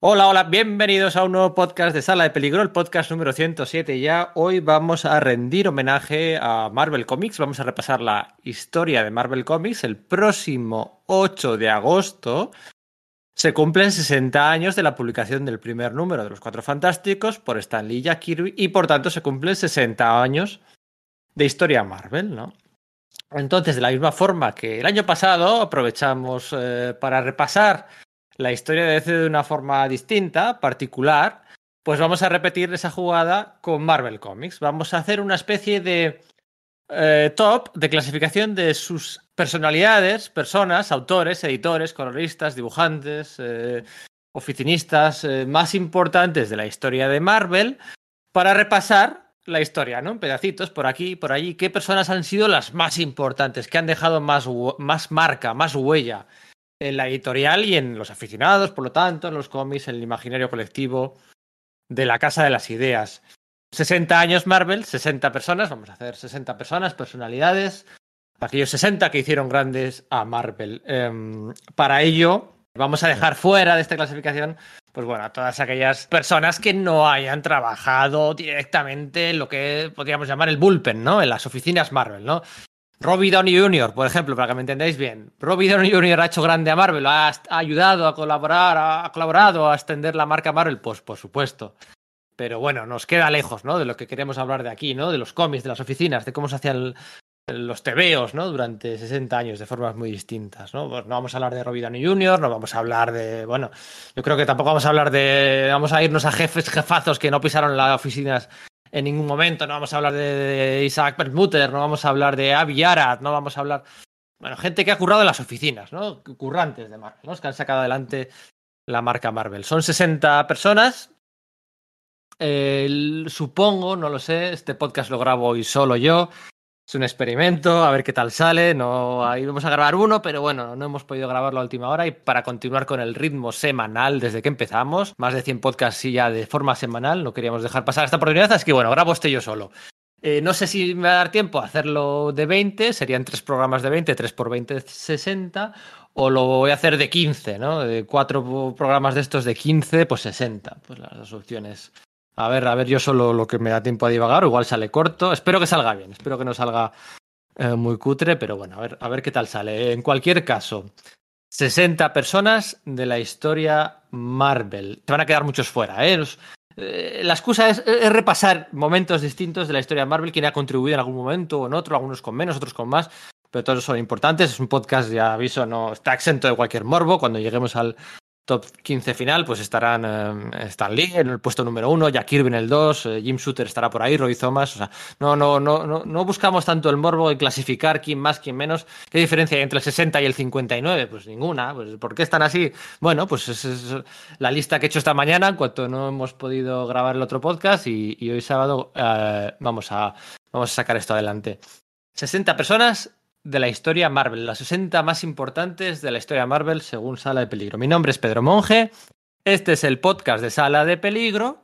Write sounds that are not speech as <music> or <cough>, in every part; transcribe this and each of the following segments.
Hola, hola, bienvenidos a un nuevo podcast de Sala de Peligro, el podcast número 107 ya. Hoy vamos a rendir homenaje a Marvel Comics, vamos a repasar la historia de Marvel Comics. El próximo 8 de agosto se cumplen 60 años de la publicación del primer número de Los Cuatro Fantásticos por Stan Lee y Jack Kirby y por tanto se cumplen 60 años de historia Marvel, ¿no? Entonces, de la misma forma que el año pasado aprovechamos eh, para repasar la historia de DC de una forma distinta, particular, pues vamos a repetir esa jugada con Marvel Comics. Vamos a hacer una especie de eh, top de clasificación de sus personalidades, personas, autores, editores, coloristas, dibujantes, eh, oficinistas eh, más importantes de la historia de Marvel para repasar la historia, ¿no? En pedacitos, por aquí, por allí. ¿Qué personas han sido las más importantes? que han dejado más, más marca, más huella en la editorial y en los aficionados, por lo tanto, en los cómics, en el imaginario colectivo de la Casa de las Ideas. 60 años Marvel, 60 personas, vamos a hacer 60 personas, personalidades, aquellos 60 que hicieron grandes a Marvel. Eh, para ello, vamos a dejar fuera de esta clasificación, pues bueno, a todas aquellas personas que no hayan trabajado directamente en lo que podríamos llamar el bullpen, ¿no? En las oficinas Marvel, ¿no? Robbie Downey Jr., por ejemplo, para que me entendáis bien. Robbie Downey Jr. ha hecho grande a Marvel, ha, ayudado a colaborar, ha colaborado a extender la marca Marvel, pues por supuesto. Pero bueno, nos queda lejos, ¿no? De lo que queremos hablar de aquí, ¿no? De los cómics, de las oficinas, de cómo se hacían los tebeos, ¿no? Durante 60 años de formas muy distintas, ¿no? Pues no vamos a hablar de Robbie Downey Jr., no vamos a hablar de, bueno, yo creo que tampoco vamos a hablar de, vamos a irnos a jefes, jefazos que no pisaron las oficinas en ningún momento. No vamos a hablar de, Isaac Perlmutter, no vamos a hablar de Avi Arad, no vamos a hablar. Bueno, gente que ha currado en las oficinas, ¿no? Currantes de Marvel, ¿no? Que han sacado adelante la marca Marvel. Son 60 personas. supongo, no lo sé, este podcast lo grabo hoy solo yo. Es un experimento, a ver qué tal sale. No, ahí vamos a grabar uno, pero bueno, no hemos podido grabarlo a última hora. Y para continuar con el ritmo semanal desde que empezamos, más de 100 podcasts sí ya de forma semanal, no queríamos dejar pasar esta oportunidad, así que bueno, grabo este yo solo. Eh, no sé si me va a dar tiempo a hacerlo de 20, serían tres programas de 20, 3 por 20, 60, o lo voy a hacer de 15, ¿no? De cuatro programas de estos de 15, pues 60, pues las dos opciones a ver, a ver, yo solo lo que me da tiempo a divagar, igual sale corto. Espero que salga bien, espero que no salga eh, muy cutre, pero bueno, a ver, a ver qué tal sale. En cualquier caso, 60 personas de la historia Marvel. Te van a quedar muchos fuera, ¿eh? eh la excusa es, repasar momentos distintos de la historia Marvel, quien ha contribuido en algún momento o en otro, algunos con menos, otros con más, pero todos son importantes. Es un podcast, ya aviso, no está exento de cualquier morbo. Cuando lleguemos al, top 15 final, pues estarán eh, Stan Lee en el puesto número uno, Jack Kirby en el 2, eh, Jim Shooter estará por ahí, Roy Thomas. O sea, no, no, no, no, no buscamos tanto el morbo de clasificar quién más, quién menos. ¿Qué diferencia hay entre el 60 y el 59? Pues ninguna. Pues, ¿Por qué están así? Bueno, pues es, la lista que he hecho esta mañana, en cuanto no hemos podido grabar el otro podcast, y, hoy sábado eh, vamos, a, vamos a sacar esto adelante. 60 personas de la historia Marvel, las 60 más importantes de la historia Marvel según Sala de Peligro. Mi nombre es Pedro Monge, este es el podcast de Sala de Peligro.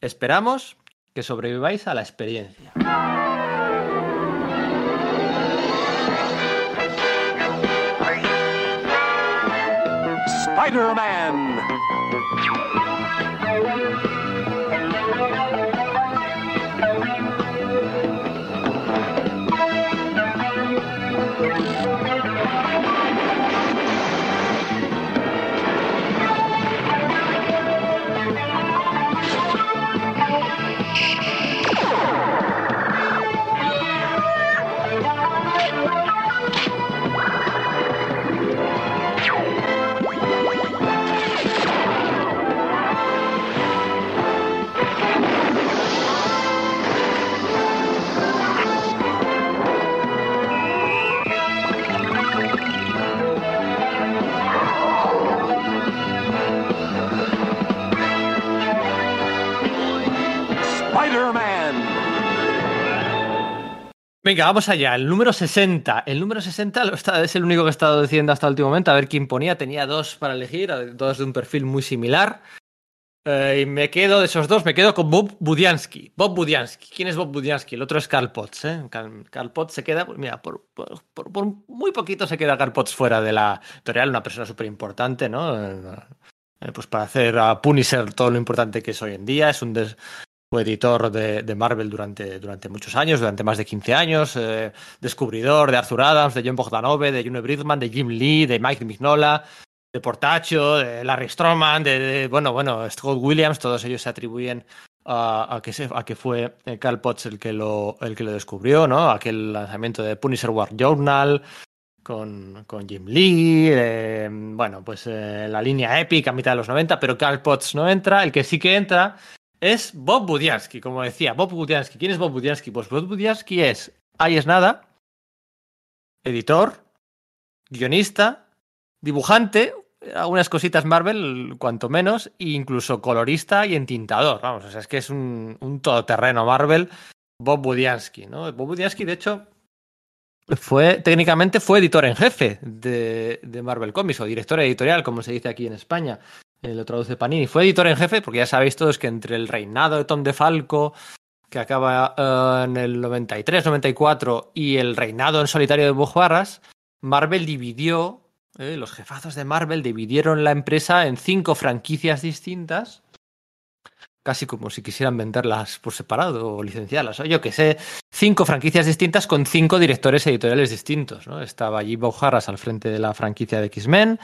Esperamos que sobreviváis a la experiencia. Spider-Man. Venga, vamos allá. El número 60. El número 60 es el único que he estado diciendo hasta el último momento. A ver quién ponía. Tenía dos para elegir, dos de un perfil muy similar. Eh, y me quedo de esos dos, me quedo con Bob Budiansky. Bob Budiansky. ¿Quién es Bob Budiansky? El otro es Carl Potts. ¿eh? Carl, Potts se queda, pues mira, por, muy poquito se queda Carl Potts fuera de la editorial, una persona súper importante, ¿no? eh, pues para hacer a Punisher todo lo importante que es hoy en día. Es un fue editor de, Marvel durante, durante muchos años, durante más de 15 años, eh, descubridor de Arthur Adams, de John Bogdanove, de June Bridgman, de Jim Lee, de Mike Mignola, de Portacho, de Larry Stroman, de, bueno, bueno, Scott Williams, todos ellos se atribuyen a, que, a que fue Carl Potts el que, lo, el que lo descubrió, ¿no? Aquel lanzamiento de Punisher War Journal, con, con Jim Lee, eh, bueno, pues eh, la línea épica a mitad de los 90, pero Carl Potts no entra. El que sí que entra es Bob Budiansky, como decía. Bob Budiansky. ¿Quién es Bob Budiansky? Pues Bob Budiansky es, ahí es nada, editor, guionista, dibujante, algunas cositas Marvel, cuanto menos, e incluso colorista y entintador. Vamos, o sea, es que es un, un todoterreno Marvel. Bob Budiansky, ¿no? Bob Budiansky, de hecho, fue técnicamente fue editor en jefe de, de, Marvel Comics o director editorial, como se dice aquí en España. Eh, lo traduce Panini. Fue editor en jefe porque ya sabéis todos que entre el reinado de Tom DeFalco, que acaba uh, en el 93-94, y el reinado en solitario de Bujarras, Marvel dividió, eh, los jefazos de Marvel dividieron la empresa en cinco franquicias distintas casi como si quisieran venderlas por separado o licenciarlas. O yo que sé, cinco franquicias distintas con cinco directores editoriales distintos. ¿no? Estaba allí Bob Harras al frente de la franquicia de X-Men,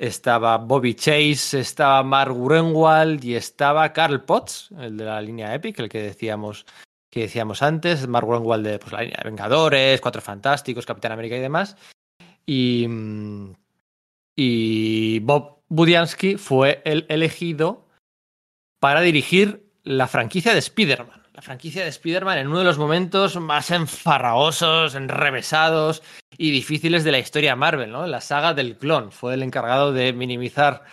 estaba Bobby Chase, estaba Mark Gruenwald y estaba Carl Potts, el de la línea Epic, el que decíamos que decíamos antes, Mark Gruenwald de pues, la línea de Vengadores, Cuatro Fantásticos, Capitán América y demás. Y, y Bob Budiansky fue el elegido para dirigir la franquicia de Spider-Man. La franquicia de Spider-Man en uno de los momentos más enfarraosos, enrevesados y difíciles de la historia Marvel, ¿no? La saga del clon. Fue el encargado de minimizar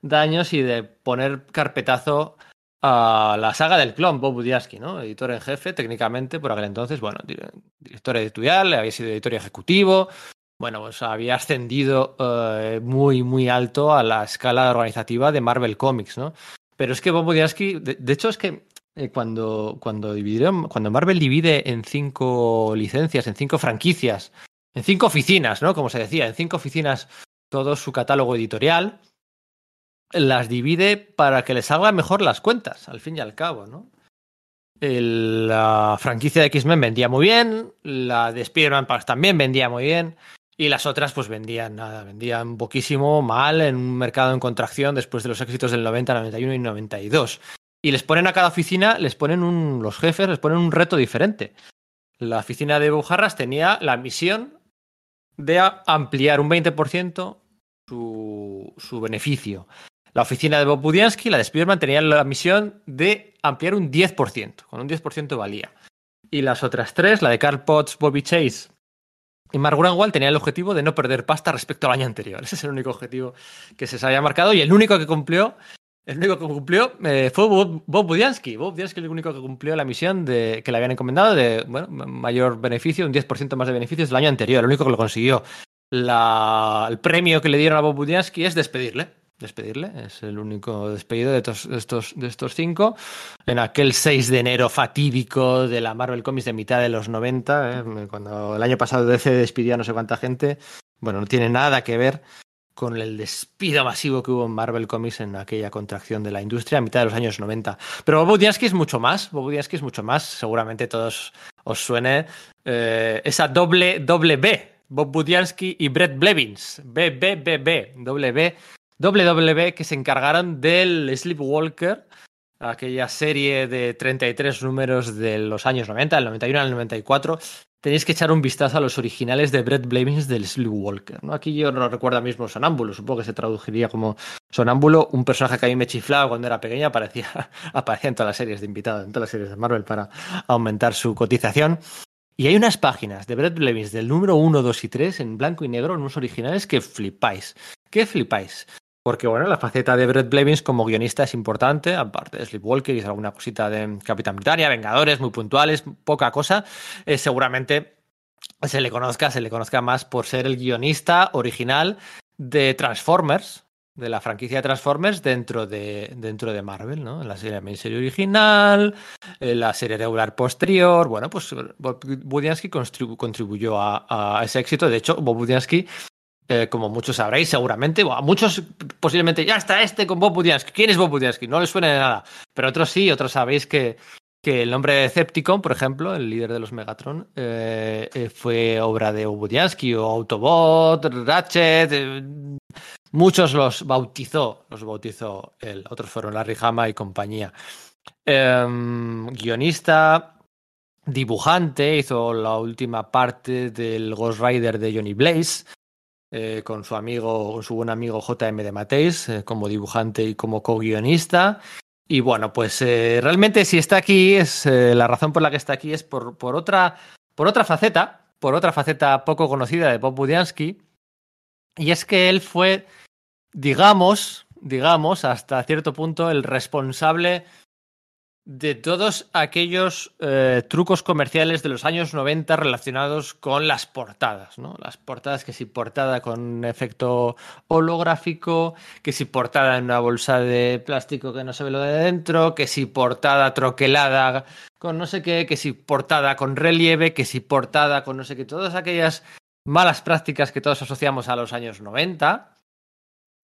daños y de poner carpetazo a la saga del clon, Bob Budiansky, ¿no? Editor en jefe, técnicamente, por aquel entonces, bueno, director editorial, había sido editor ejecutivo, bueno, pues había ascendido uh, muy, muy alto a la escala organizativa de Marvel Comics, ¿no? Pero es que Bob Budiansky, de, hecho es que eh, cuando, cuando, cuando Marvel divide en cinco licencias, en cinco franquicias, en cinco oficinas, ¿no? Como se decía, en cinco oficinas todo su catálogo editorial, las divide para que les salgan mejor las cuentas, al fin y al cabo, ¿no? La franquicia de X-Men vendía muy bien, la de Spider-Man también vendía muy bien, y las otras, pues vendían nada, vendían poquísimo, mal, en un mercado en contracción después de los éxitos del 90, 91 y 92. Y les ponen a cada oficina, les ponen un, los jefes, les ponen un reto diferente. La oficina de Bujarras tenía la misión de ampliar un 20% su, su beneficio. La oficina de Bob Budiansky, la de Spiderman, tenía la misión de ampliar un 10%, con un 10% valía. Y las otras tres, la de Carl Potts, Bobby Chase y Mark Grunwald tenía el objetivo de no perder pasta respecto al año anterior. <laughs> Ese es el único objetivo que se había marcado y el único que cumplió, el único que cumplió eh, fue Bob, Budiansky. Bob Budiansky el único que cumplió la misión de, que le habían encomendado de bueno, mayor beneficio, un 10% más de beneficios del año anterior. El único que lo consiguió. La, el premio que le dieron a Bob Budiansky es despedirle despedirle. Es el único despedido de estos, de estos, de estos cinco. En aquel 6 de enero fatídico de la Marvel Comics de mitad de los 90, ¿eh? cuando el año pasado DC despidió a no sé cuánta gente. Bueno, no tiene nada que ver con el despido masivo que hubo en Marvel Comics en aquella contracción de la industria a mitad de los años 90. Pero Bob Budiansky es mucho más, Bob Budiansky es mucho más, seguramente todos os suene eh, esa doble, doble B, Bob Budiansky y Brett Blevins, B, B, B, B, doble B, WWE que se encargaron del Sleepwalker, aquella serie de 33 números de los años 90, del 91 al 94. Tenéis que echar un vistazo a los originales de Brett Blamings del Sleepwalker. ¿no? Aquí yo no recuerdo mismo Sonámbulo, supongo que se traduciría como Sonámbulo, un personaje que a mí me chiflaba cuando era pequeña, aparecía, <laughs> aparecía en todas las series de invitados, en todas las series de Marvel para aumentar su cotización. Y hay unas páginas de Brett Blevins del número 1, 2 y 3 en blanco y negro, en unos originales que flipáis. ¿Qué flipáis? Porque, bueno, la faceta de Brett Blevins como guionista es importante, aparte de Sleepwalker, hizo alguna cosita de Capitán Britannia, Vengadores, muy puntuales, poca cosa. Eh, seguramente se le conozca, se le conozca más por ser el guionista original de Transformers, de la franquicia de Transformers dentro de, dentro de Marvel, ¿no? En la serie miniserie original, la serie regular posterior. Bueno, pues Bob Budiansky contribuyó a, a, ese éxito. De hecho, Bob Budiansky eh, como muchos sabréis, seguramente. muchos posiblemente, ya está este con Bob Budiansky. ¿Quién es Bob Budiansky? No les suena de nada. Pero otros sí, otros sabéis que, que el nombre de Decepticon, por ejemplo, el líder de los Megatron, eh, eh, fue obra de Budiansky o Autobot, Ratchet. muchos los bautizó, los bautizó él. Otros fueron Larry Hama y compañía. Em, guionista, dibujante, hizo la última parte del Ghost Rider de Johnny Blaze. Eh, con su amigo, su buen amigo JM de Mateis, eh, como dibujante y como co-guionista. Y bueno, pues eh, realmente si está aquí, es la razón por la que está aquí es por, por, otra, por otra faceta, por otra faceta poco conocida de Bob Budiansky. Y es que él fue, digamos, digamos, hasta cierto punto, el responsable de todos aquellos eh, trucos comerciales de los años 90 relacionados con las portadas, ¿no? Las portadas, que si portada con efecto holográfico, que si portada en una bolsa de plástico que no se ve lo de dentro, que si portada troquelada con no sé qué, que si portada con relieve, que si portada con no sé qué, todas aquellas malas prácticas que todos asociamos a los años 90,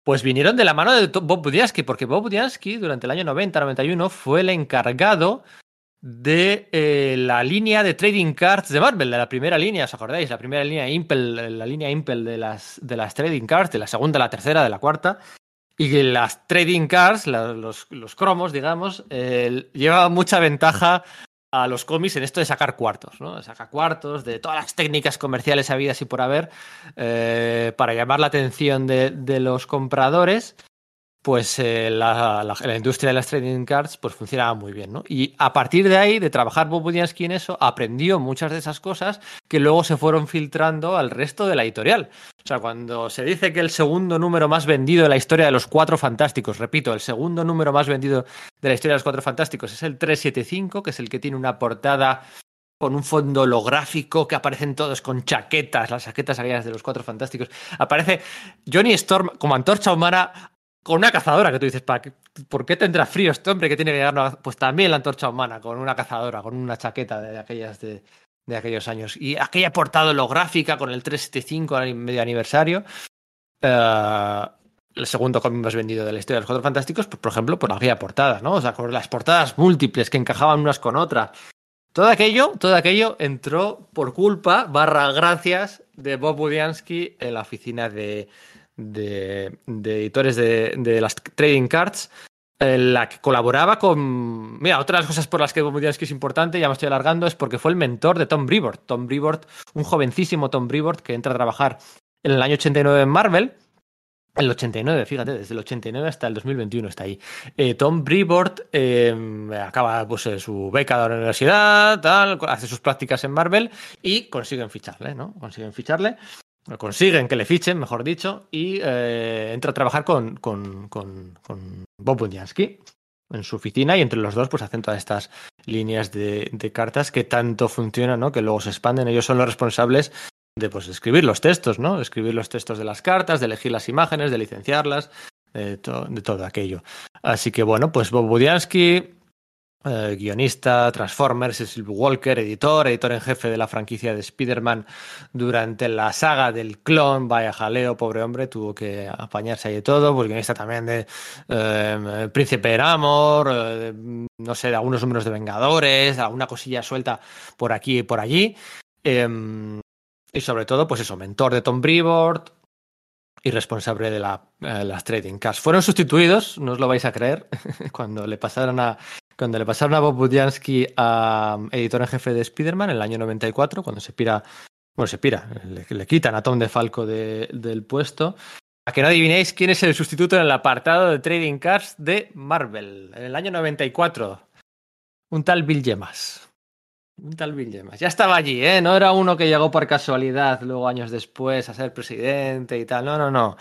pues vinieron de la mano de Bob Budiansky, porque Bob Budiansky durante el año 90-91 fue el encargado de eh, la línea de trading cards de Marvel, de la primera línea, ¿os acordáis? La primera línea Impel, la línea Impel de las, de las trading cards, de la segunda, la tercera, de la cuarta. Y las trading cards, los, los, cromos, digamos, eh, lleva mucha ventaja a los cómics en esto de sacar cuartos, ¿no? Sacar cuartos, de todas las técnicas comerciales habidas y por haber, eh, para llamar la atención de los compradores pues eh, la, la, industria de las trading cards pues funcionaba muy bien, ¿no? Y a partir de ahí, de trabajar Bob Budiansky en eso, aprendió muchas de esas cosas que luego se fueron filtrando al resto de la editorial. O sea, cuando se dice que el segundo número más vendido de la historia de los Cuatro Fantásticos, repito, el segundo número más vendido de la historia de los Cuatro Fantásticos es el 375, que es el que tiene una portada con un fondo holográfico que aparecen todos con chaquetas, las chaquetas aquellas de los Cuatro Fantásticos. Aparece Johnny Storm como antorcha humana con una cazadora que tú dices, ¿por qué tendrá frío este hombre que tiene que llegar? Pues también la antorcha humana, con una cazadora, con una chaqueta de aquellas de, aquellos años. Y aquella portada holográfica con el 375 al medio aniversario. Eh, el segundo cómic más vendido de la historia de los Cuatro Fantásticos, pues, por ejemplo, por aquella portada, ¿no? O sea, con las portadas múltiples que encajaban unas con otras. Todo aquello, todo aquello entró por culpa, barra gracias, de Bob Budiansky en la oficina de, de, editores de, las trading cards, en la que colaboraba con. Mira, otra de las cosas por las que que es importante, ya me estoy alargando, es porque fue el mentor de Tom Brevoort. Tom Brevoort, un jovencísimo Tom Brevoort que entra a trabajar en el año 89 en Marvel. El 89, fíjate, desde el 89 hasta el 2021 está ahí. Eh, Tom Brevoort eh, acaba pues, eh, su beca de la universidad, tal, hace sus prácticas en Marvel y consiguen ficharle, ¿no? Consiguen ficharle consiguen que le fichen, mejor dicho, y eh, entra a trabajar con, con, con, con Bob Bunyansky en su oficina y entre los dos pues hacen todas estas líneas de, de, cartas que tanto funcionan, ¿no? Que luego se expanden. Ellos son los responsables de pues escribir los textos, ¿no? Escribir los textos de las cartas, de elegir las imágenes, de licenciarlas, de, de todo aquello. Así que bueno, pues Bob Budiansky eh, guionista, Transformers, Silver Walker, editor, editor en jefe de la franquicia de Spider-Man durante la saga del clon, vaya jaleo, pobre hombre, tuvo que apañarse ahí de todo, pues guionista también de eh, Príncipe Amor, eh, no sé, de algunos números de Vengadores, alguna cosilla suelta por aquí y por allí. Em, y sobre todo, pues eso, mentor de Tom Brevoort, y responsable de la, las trading cards. Fueron sustituidos, no os lo vais a creer, <laughs> cuando le pasaron a cuando le pasaron a Bob Budiansky a um, editor en jefe de Spider-Man en el año 94, cuando se pira, bueno, se pira, le, quitan a Tom DeFalco de, del puesto. A que no adivinéis quién es el sustituto en el apartado de Trading Cards de Marvel en el año 94. Un tal Bill Gemas. Un tal Bill Gemas. Ya estaba allí, ¿eh? No era uno que llegó por casualidad luego años después a ser presidente y tal. No, no, no.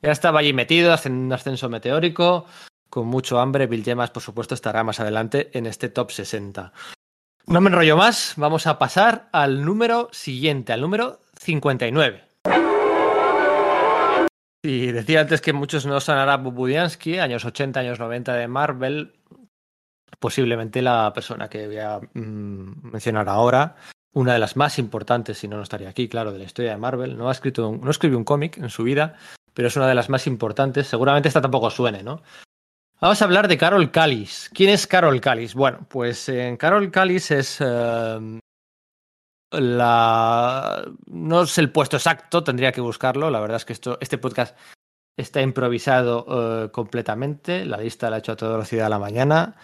Ya estaba allí metido, haciendo un ascenso meteórico con mucho hambre. Bill Gemas, por supuesto, estará más adelante en este top 60. No me enrollo más, vamos a pasar al número siguiente, al número 59. Y decía antes que muchos no sonará Bubudiansky, años 80, años 90 de Marvel. Posiblemente la persona que voy a mm, mencionar ahora una de las más importantes, si no, no estaría aquí, claro, de la historia de Marvel. No ha escrito, no escribió un cómic en su vida, pero es una de las más importantes. Seguramente esta tampoco suene, ¿no? Vamos a hablar de Carol Callis. ¿Quién es Carol Callis? Bueno, pues en Carol Callis es eh, la no es el puesto exacto, tendría que buscarlo. La verdad es que esto, este podcast está improvisado eh, completamente. La lista la he hecho a toda velocidad a la mañana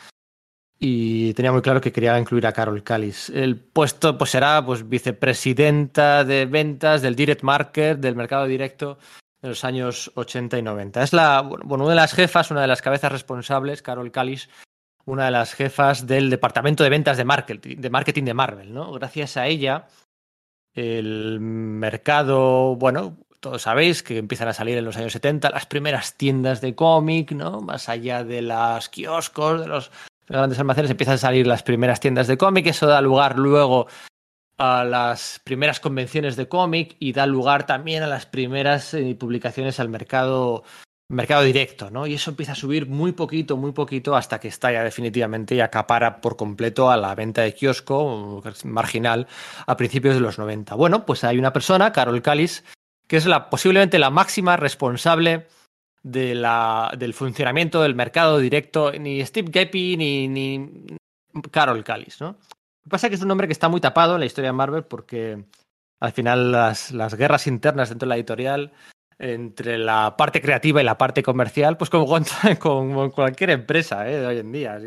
y tenía muy claro que quería incluir a Carol Callis. El puesto pues será pues vicepresidenta de ventas del direct market, del mercado directo de los años 80 y 90. Es la, bueno, una de las jefas, una de las cabezas responsables, Carol Callis, una de las jefas del departamento de ventas de marketing, de marketing de Marvel, ¿no? Gracias a ella, el mercado, bueno, todos sabéis que empiezan a salir en los años 70 las primeras tiendas de cómic, ¿no? Más allá de los kioscos, de los grandes almacenes, empiezan a salir las primeras tiendas de cómic. Eso da lugar luego a las primeras convenciones de cómic y da lugar también a las primeras eh, publicaciones al mercado, mercado directo, ¿no? Y eso empieza a subir muy poquito, muy poquito hasta que estalla definitivamente y acapara por completo a la venta de kiosco marginal a principios de los 90. Bueno, pues hay una persona, Carol Callis, que es la, posiblemente la máxima responsable de la, del funcionamiento del mercado directo, ni Steve Geppi ni, ni Carol Callis, ¿no? Lo que pasa es que es un nombre que está muy tapado en la historia de Marvel porque al final las, las guerras internas dentro de la editorial entre la parte creativa y la parte comercial, pues como con, <laughs> con cualquier empresa ¿eh? de hoy en día,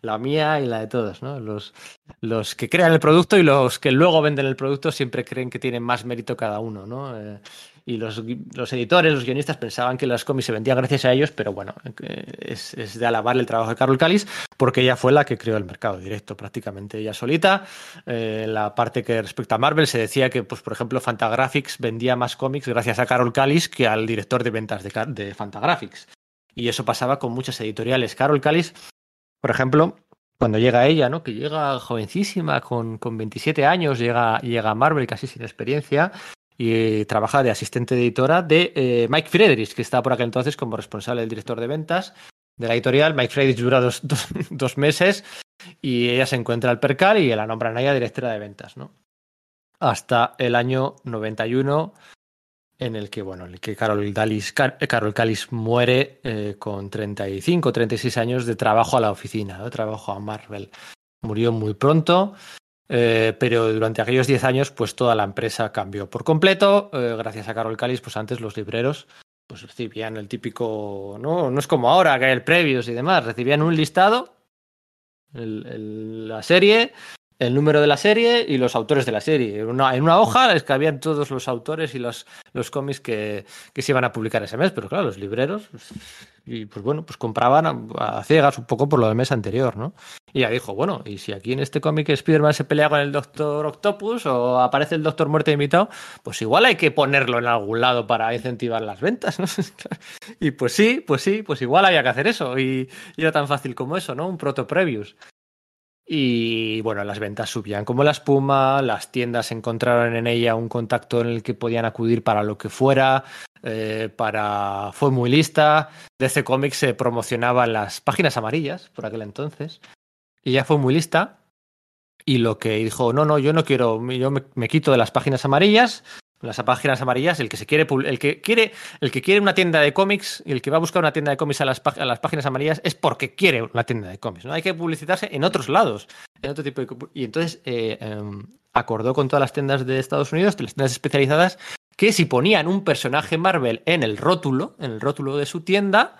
la mía y la de todos, ¿no? Los, los que crean el producto y los que luego venden el producto siempre creen que tienen más mérito cada uno, ¿no? Eh, y los, los, editores, los guionistas pensaban que los cómics se vendían gracias a ellos, pero bueno, es, es, de alabar el trabajo de Carol Callis porque ella fue la que creó el mercado directo prácticamente ella solita. Eh, la parte que respecta a Marvel se decía que, pues por ejemplo, Fantagraphics vendía más cómics gracias a Carol Callis que al director de ventas de, de Fantagraphics. Y eso pasaba con muchas editoriales. Carol Callis, por ejemplo, cuando llega ella, ¿no? Que llega jovencísima, con, con 27 años, llega, llega a Marvel casi sin experiencia, y trabaja de asistente editora de eh, Mike Friedrich, que estaba por aquel entonces como responsable del director de ventas de la editorial. Mike Friedrich dura <laughs> dos, dos, meses y ella se encuentra al percal y la nombran a ella directora de ventas, ¿no? Hasta el año 91, en el que, bueno, que Carol, Dalis, Carol Callis muere eh, con 35, 36 años de trabajo a la oficina, de trabajo a Marvel. Murió muy pronto eh, pero durante aquellos 10 años, pues toda la empresa cambió por completo. Eh, gracias a Carol Callis, pues antes los libreros pues recibían el típico, no, no es como ahora que hay el previos y demás, recibían un listado, la serie, el número de la serie y los autores de la serie. En una, en una hoja les cabían todos los autores y los, los cómics que, que, se iban a publicar ese mes, pero claro, los libreros, y pues bueno, pues compraban a, a, ciegas un poco por lo del mes anterior, ¿no? Y ya dijo, bueno, y si aquí en este cómic Spider-Man se pelea con el Doctor Octopus o aparece el Doctor Muerte invitado, pues igual hay que ponerlo en algún lado para incentivar las ventas, <laughs> ¿no? y pues sí, pues sí, pues igual había que hacer eso, y, y era tan fácil como eso, ¿no? Un proto previews. Y bueno, las ventas subían como la espuma, las tiendas encontraron en ella un contacto en el que podían acudir para lo que fuera, eh, para fue muy lista. DC Comics se promocionaba en las páginas amarillas por aquel entonces. Y ya fue muy lista. Y lo que dijo, no, no, yo no quiero, yo me, me quito de las páginas amarillas, las páginas amarillas, el que se quiere, el que quiere, el que quiere una tienda de cómics y el que va a buscar una tienda de cómics a las, páginas amarillas es porque quiere una tienda de cómics. No hay que publicitarse en otros lados, en otro tipo de y entonces eh, eh, acordó con todas las tiendas de Estados Unidos, las tiendas especializadas, que si ponían un personaje Marvel en el rótulo, en el rótulo de su tienda,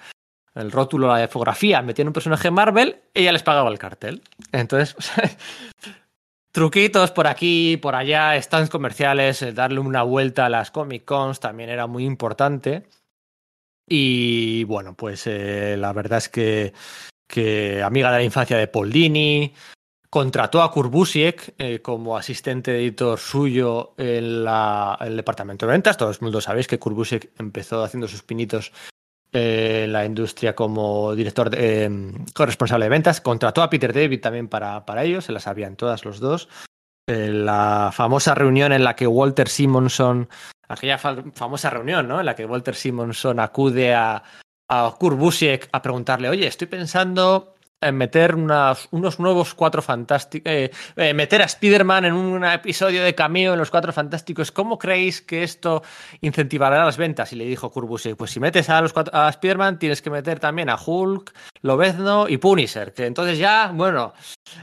el rótulo, la fotografía, metían un personaje Marvel, ella les pagaba el cartel. Entonces, <laughs> truquitos por aquí, por allá, stands comerciales, eh, darle una vuelta a las Comic Cons también era muy importante. Y bueno, pues eh, la verdad es que, que, amiga de la infancia de Paul Dini, contrató a Kurbusiek eh, como asistente editor suyo en, la, el departamento de ventas. Todo el mundo sabéis que Kurbusiek empezó haciendo sus pinitos eh, la industria como director de, eh, corresponsable de ventas. Contrató a Peter David también para, para ellos, se las sabían todas los dos. Eh, la famosa reunión en la que Walter Simonson, aquella fa famosa reunión, ¿no? En la que Walter Simonson acude a, a Kurt Busiek a preguntarle, oye, estoy pensando eh, meter unos nuevos cuatro fantásticos, eh, eh, meter a Spider-Man en un episodio de cameo en los cuatro fantásticos. ¿Cómo creéis que esto incentivará las ventas? Y le dijo Kurbusik, pues si metes a, los a Spider-Man tienes que meter también a Hulk, Lobezno y Punisher, que entonces ya, bueno,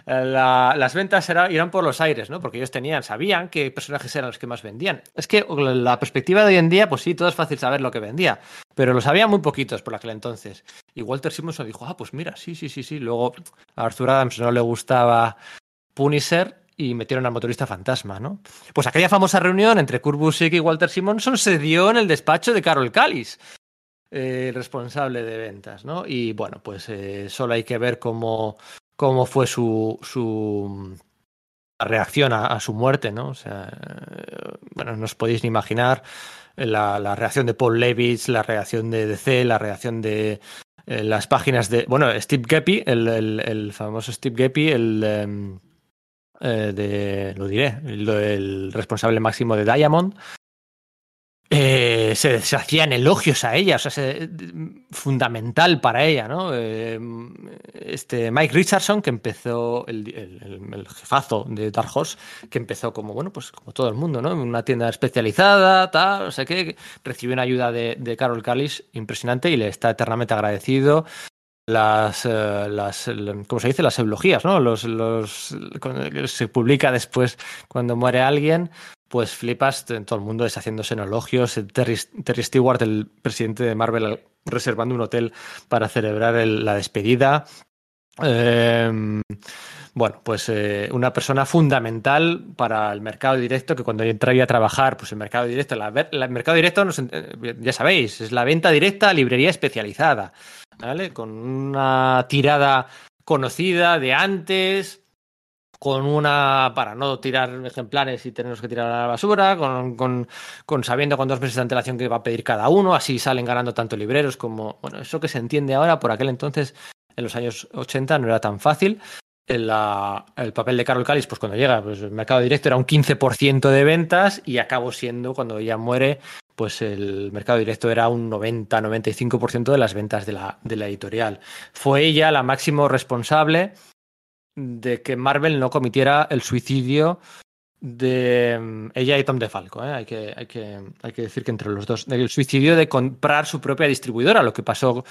las ventas irán por los aires, ¿no? Porque ellos tenían, sabían qué personajes eran los que más vendían. Es que la perspectiva de hoy en día, pues sí, todo es fácil saber lo que vendía, pero lo sabían muy poquitos por aquel entonces. Y Walter Simonson dijo, ah, pues mira, sí, sí, sí, sí. Luego a Arthur Adams no le gustaba Punisher y metieron al motorista fantasma, ¿no? Pues aquella famosa reunión entre Kurt Busiek y Walter Simonson se dio en el despacho de Carol Callis, eh, responsable de ventas, ¿no? Y bueno, pues eh, solo hay que ver cómo, cómo fue su, su reacción a, su muerte, ¿no? O sea, eh, bueno, no os podéis ni imaginar la, reacción de Paul Levitz, la reacción de DC, la reacción de las páginas de. Bueno, Steve Geppi, el, el, famoso Steve Geppi, el. Em, de, lo diré, el, responsable máximo de Diamond, eh, se, hacían elogios a ella, o sea, fundamental para ella, ¿no? Eh, este Mike Richardson, que empezó, el, jefazo de Dark Horse, que empezó como, bueno, pues como todo el mundo, ¿no? Una tienda especializada, tal, o sea que recibió una ayuda de, Carol Callis impresionante y le está eternamente agradecido las, eh, las ¿cómo se dice? Las eulogías, ¿no? Los, los, se publica después cuando muere alguien, pues flipas todo el mundo deshaciéndose en elogios. Terry, Stewart, el presidente de Marvel, reservando un hotel para celebrar la despedida. Em, bueno, pues eh, una persona fundamental para el mercado directo que cuando entré a trabajar, pues el mercado directo, el mercado directo, eh, ya sabéis, es la venta directa a librería especializada, ¿vale? Con una tirada conocida de antes, con una para no tirar ejemplares y tenerlos que tirar a la basura, con, con, sabiendo con dos meses de antelación que va a pedir cada uno, así salen ganando tanto libreros como, bueno, eso que se entiende ahora, por aquel entonces, en los años 80 no era tan fácil. El, el papel de Carol Callis, pues cuando llega, pues el mercado directo era un 15% de ventas y acabó siendo, cuando ella muere, pues el mercado directo era un 90-95% de las ventas de la, de la editorial. Fue ella la máximo responsable de que Marvel no cometiera el suicidio de mm, ella y Tom DeFalco. ¿eh? Hay, que, hay, que, hay que decir que entre los dos, el suicidio de comprar su propia distribuidora, lo que pasó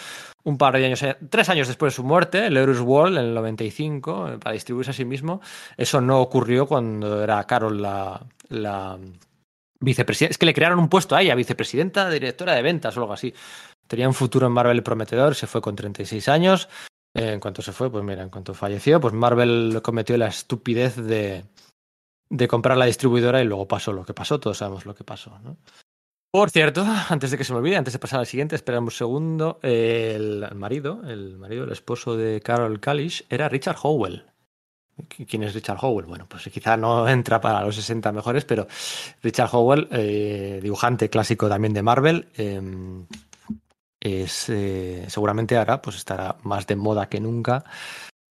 un par de años, eh, tres años después de su muerte, el Eurus World en el 95, eh, para distribuirse a sí mismo. Eso no ocurrió cuando era Carol la, la vicepresidenta. Es que le crearon un puesto a ella, vicepresidenta, directora de ventas o algo así. Tenía un futuro en Marvel prometedor, se fue con 36 años en cuanto se fue, pues mira, en cuanto falleció, pues Marvel cometió la estupidez de, de comprar la distribuidora y luego pasó lo que pasó, todos sabemos lo que pasó, ¿no? Por cierto, antes de que se me olvide, antes de pasar al siguiente, esperamos un segundo. El marido, el marido, el esposo de Carol Kalish, era Richard Howell. ¿Quién es Richard Howell? Bueno, pues quizá no <laughs> entra para los 60 mejores, pero Richard Howell, eh, dibujante clásico también de Marvel, eh, es eh, seguramente ahora pues estará más de moda que nunca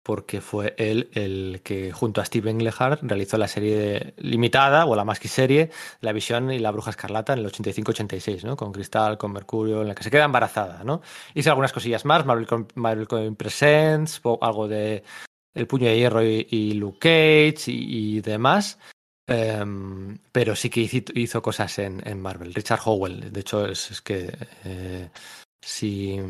porque fue él el que junto a Steven Englehart realizó la serie limitada o la más que serie La Visión y la Bruja Escarlata en el 85-86, ¿no? Con Cristal, con Mercurio, en la que se queda embarazada, ¿no? Hizo algunas cosillas más, Marvel, Coin Presents, algo de El Puño de Hierro y, Luke Cage y, demás. Em, pero sí que hizo, cosas en, Marvel. Richard Howell, de hecho, es, que eh, Sí,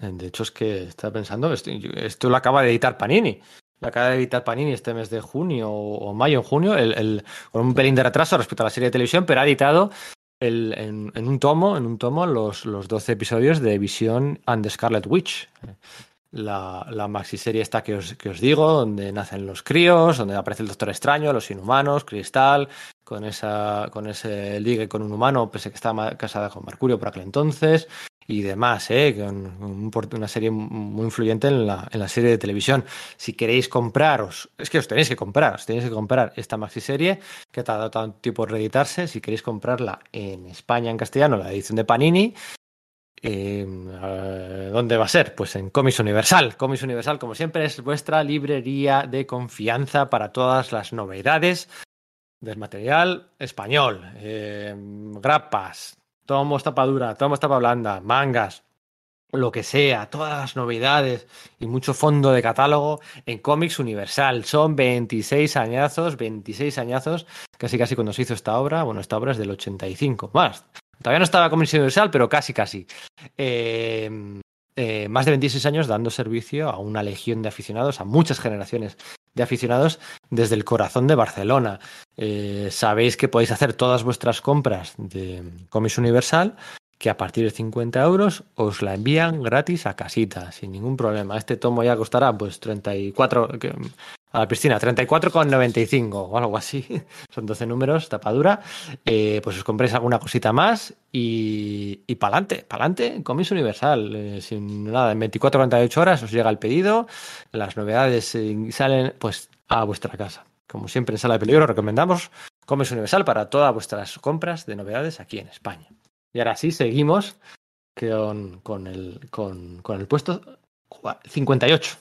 de hecho es que estaba pensando, esto, lo acaba de editar Panini. Lo acaba de editar Panini este mes de junio o, mayo, en junio, el, con un pelín de retraso respecto a la serie de televisión, pero ha editado el, en, un tomo, en un tomo los, los 12 episodios de Vision and the Scarlet Witch. La, la maxi serie esta que os, que os digo, donde nacen los críos, donde aparece el Doctor Extraño, los inhumanos, Cristal, con esa con ese ligue con un humano, pese que estaba casada con Mercurio por aquel entonces, y demás, ¿eh? una serie muy influyente en la, en la serie de televisión. Si queréis compraros, es que os tenéis que comprar, os tenéis que comprar esta maxi serie que ha tardado tanto tiempo en reeditarse. Si queréis comprarla en España, en castellano, la edición de Panini, eh, ¿Dónde va a ser? Pues en Comics Universal. Comics Universal, como siempre, es vuestra librería de confianza para todas las novedades del material español. Eh, grapas, tomos tapadura, tomos tapa blanda, mangas, lo que sea, todas las novedades y mucho fondo de catálogo en Comics Universal. Son 26 añazos, 26 añazos, casi casi cuando se hizo esta obra. Bueno, esta obra es del 85, más. Todavía no estaba Comics Universal, pero casi casi. Eh, eh, más de 26 años dando servicio a una legión de aficionados, a muchas generaciones de aficionados desde el corazón de Barcelona. Eh, sabéis que podéis hacer todas vuestras compras de Comics Universal que a partir de 50 euros os la envían gratis a casita, sin ningún problema. Este tomo ya costará pues 34, a la piscina, 34,95 o algo así. <laughs> Son 12 números, tapadura. Eh, pues os compréis alguna cosita más y, y pa'lante, pa'lante, comis universal. Eh, sin nada, en 24-48 horas os llega el pedido, las novedades eh, salen pues a vuestra casa. Como siempre en Sala de Peligro recomendamos Comis Universal para todas vuestras compras de novedades aquí en España. Y ahora sí, seguimos con, con, el, con, con el puesto 58.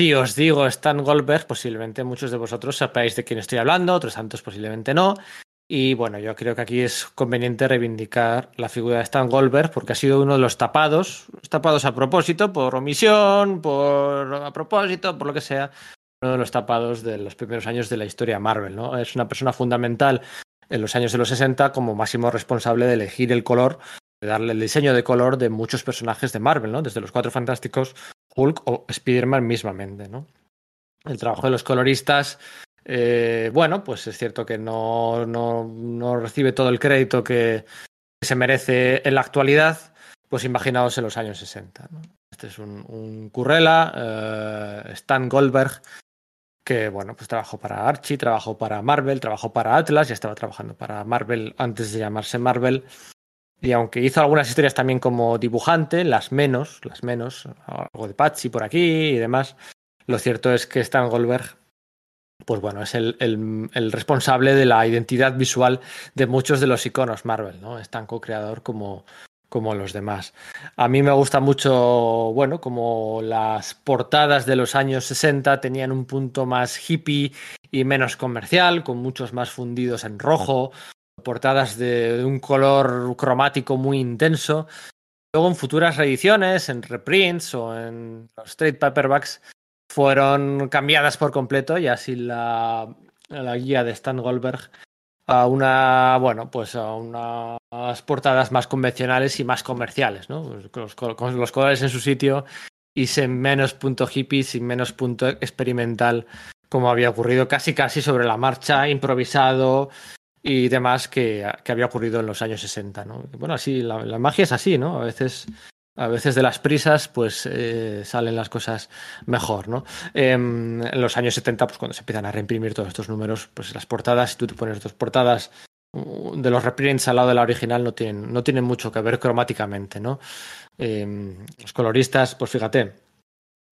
Si os digo Stan Goldberg, posiblemente muchos de vosotros sepáis de quién estoy hablando, otros tantos posiblemente no. Y bueno, yo creo que aquí es conveniente reivindicar la figura de Stan Goldberg porque ha sido uno de los tapados, tapados a propósito, por omisión, por a propósito, por lo que sea, uno de los tapados de los primeros años de la historia Marvel, ¿no? Es una persona fundamental en los años de los 60 como máximo responsable de elegir el color, de darle el diseño de color de muchos personajes de Marvel, ¿no? Desde los Cuatro Fantásticos, Hulk o Spider-Man mismamente, ¿no? El trabajo de los coloristas, eh, bueno, pues es cierto que no, no, no recibe todo el crédito que, se merece en la actualidad, pues imaginaos en los años 60. ¿no? Este es un, un Currela, eh, Stan Goldberg, que bueno, pues trabajó para Archie, trabajó para Marvel, trabajó para Atlas, ya estaba trabajando para Marvel antes de llamarse Marvel. Y aunque hizo algunas historias también como dibujante, las menos, las menos, algo de Patsy por aquí y demás, lo cierto es que Stan Goldberg, pues bueno, es el, el, el responsable de la identidad visual de muchos de los iconos Marvel, ¿no? Es tan co-creador como, como los demás. A mí me gusta mucho, bueno, como las portadas de los años 60 tenían un punto más hippie y menos comercial, con muchos más fundidos en rojo, portadas de, un color cromático muy intenso. Luego en futuras reediciones, en reprints o en los trade paperbacks, fueron cambiadas por completo y así la, la guía de Stan Goldberg a una, bueno, pues a unas portadas más convencionales y más comerciales, ¿no? Pues con, los, con los colores en su sitio y sin menos punto hippie, sin menos punto experimental, como había ocurrido casi casi sobre la marcha, improvisado y demás que, que había ocurrido en los años 60, ¿no? Bueno, así, la, magia es así, ¿no? A veces a veces de las prisas pues eh, salen las cosas mejor, ¿no? Eh, en los años 70, pues cuando se empiezan a reimprimir todos estos números, pues las portadas, si tú te pones dos portadas de los reprints al lado de la original no tienen, no tienen mucho que ver cromáticamente, ¿no? Eh, los coloristas, pues fíjate,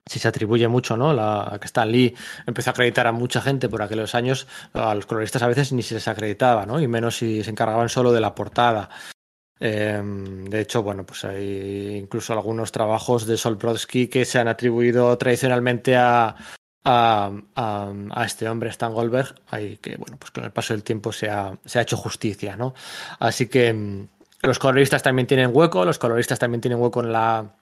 si se atribuye mucho, ¿no? La, que Stan Lee empezó a acreditar a mucha gente por aquellos años, a los coloristas a veces ni se les acreditaba, ¿no? Y menos si se encargaban solo de la portada. Eh, de hecho, bueno, pues hay incluso algunos trabajos de Sol Brodsky que se han atribuido tradicionalmente a, a, a, a, este hombre, Stan Goldberg, y que, bueno, pues con el paso del tiempo se ha, se ha hecho justicia, ¿no? Así que los coloristas también tienen hueco, los coloristas también tienen hueco en la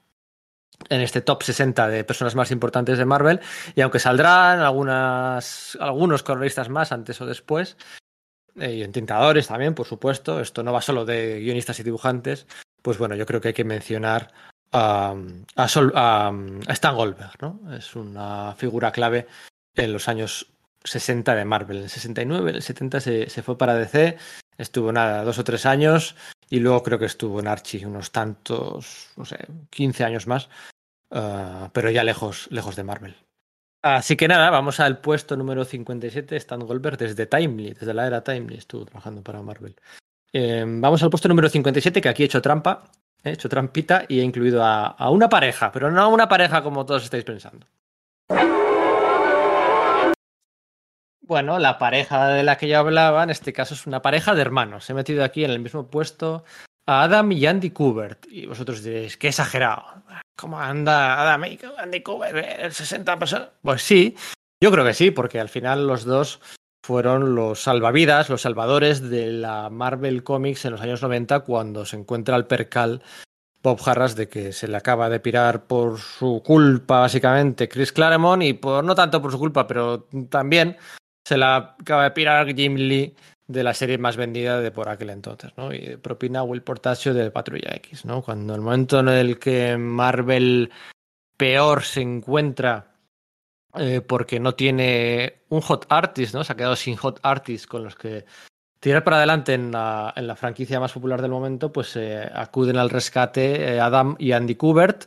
en este top 60 de personas más importantes de Marvel y aunque saldrán algunas algunos coloristas más antes o después y entintadores también, por supuesto. Esto no va solo de guionistas y dibujantes. Pues bueno, yo creo que hay que mencionar a, a Stan Goldberg, ¿no? Es una figura clave en los años 60 de Marvel. En el 69, en el 70 se, se fue para DC, estuvo nada, dos o tres años, y luego creo que estuvo en Archie unos tantos, no sé, 15 años más, uh, pero ya lejos, lejos de Marvel. Así que nada, vamos al puesto número 57, Stan Goldberg desde Timely, desde la era Timely, estuvo trabajando para Marvel. Eh, vamos al puesto número 57, que aquí he hecho trampa, he hecho trampita y he incluido a, a una pareja, pero no a una pareja como todos estáis pensando. Bueno, la pareja de la que yo hablaba, en este caso es una pareja de hermanos. He metido aquí en el mismo puesto a Adam y Andy Kubert. Y vosotros diréis, qué exagerado. ¿Cómo anda Adam y Andy Kubert? ¿El 60 personas? Pues sí, yo creo que sí, porque al final los dos fueron los salvavidas, los salvadores de la Marvel Comics en los años 90 cuando se encuentra el percal Bob Harras de que se le acaba de pirar por su culpa básicamente Chris Claremont y por no tanto por su culpa, pero también se la acaba de pirar Jim Lee de la serie más vendida de por aquel entonces, ¿no? Y propina Will Portacio de Patrulla X, ¿no? Cuando el momento en el que Marvel peor se encuentra eh, porque no tiene un hot artist, ¿no? Se ha quedado sin hot artist con los que tirar para adelante en la, en la franquicia más popular del momento, pues eh, acuden al rescate eh, Adam y Andy Kubert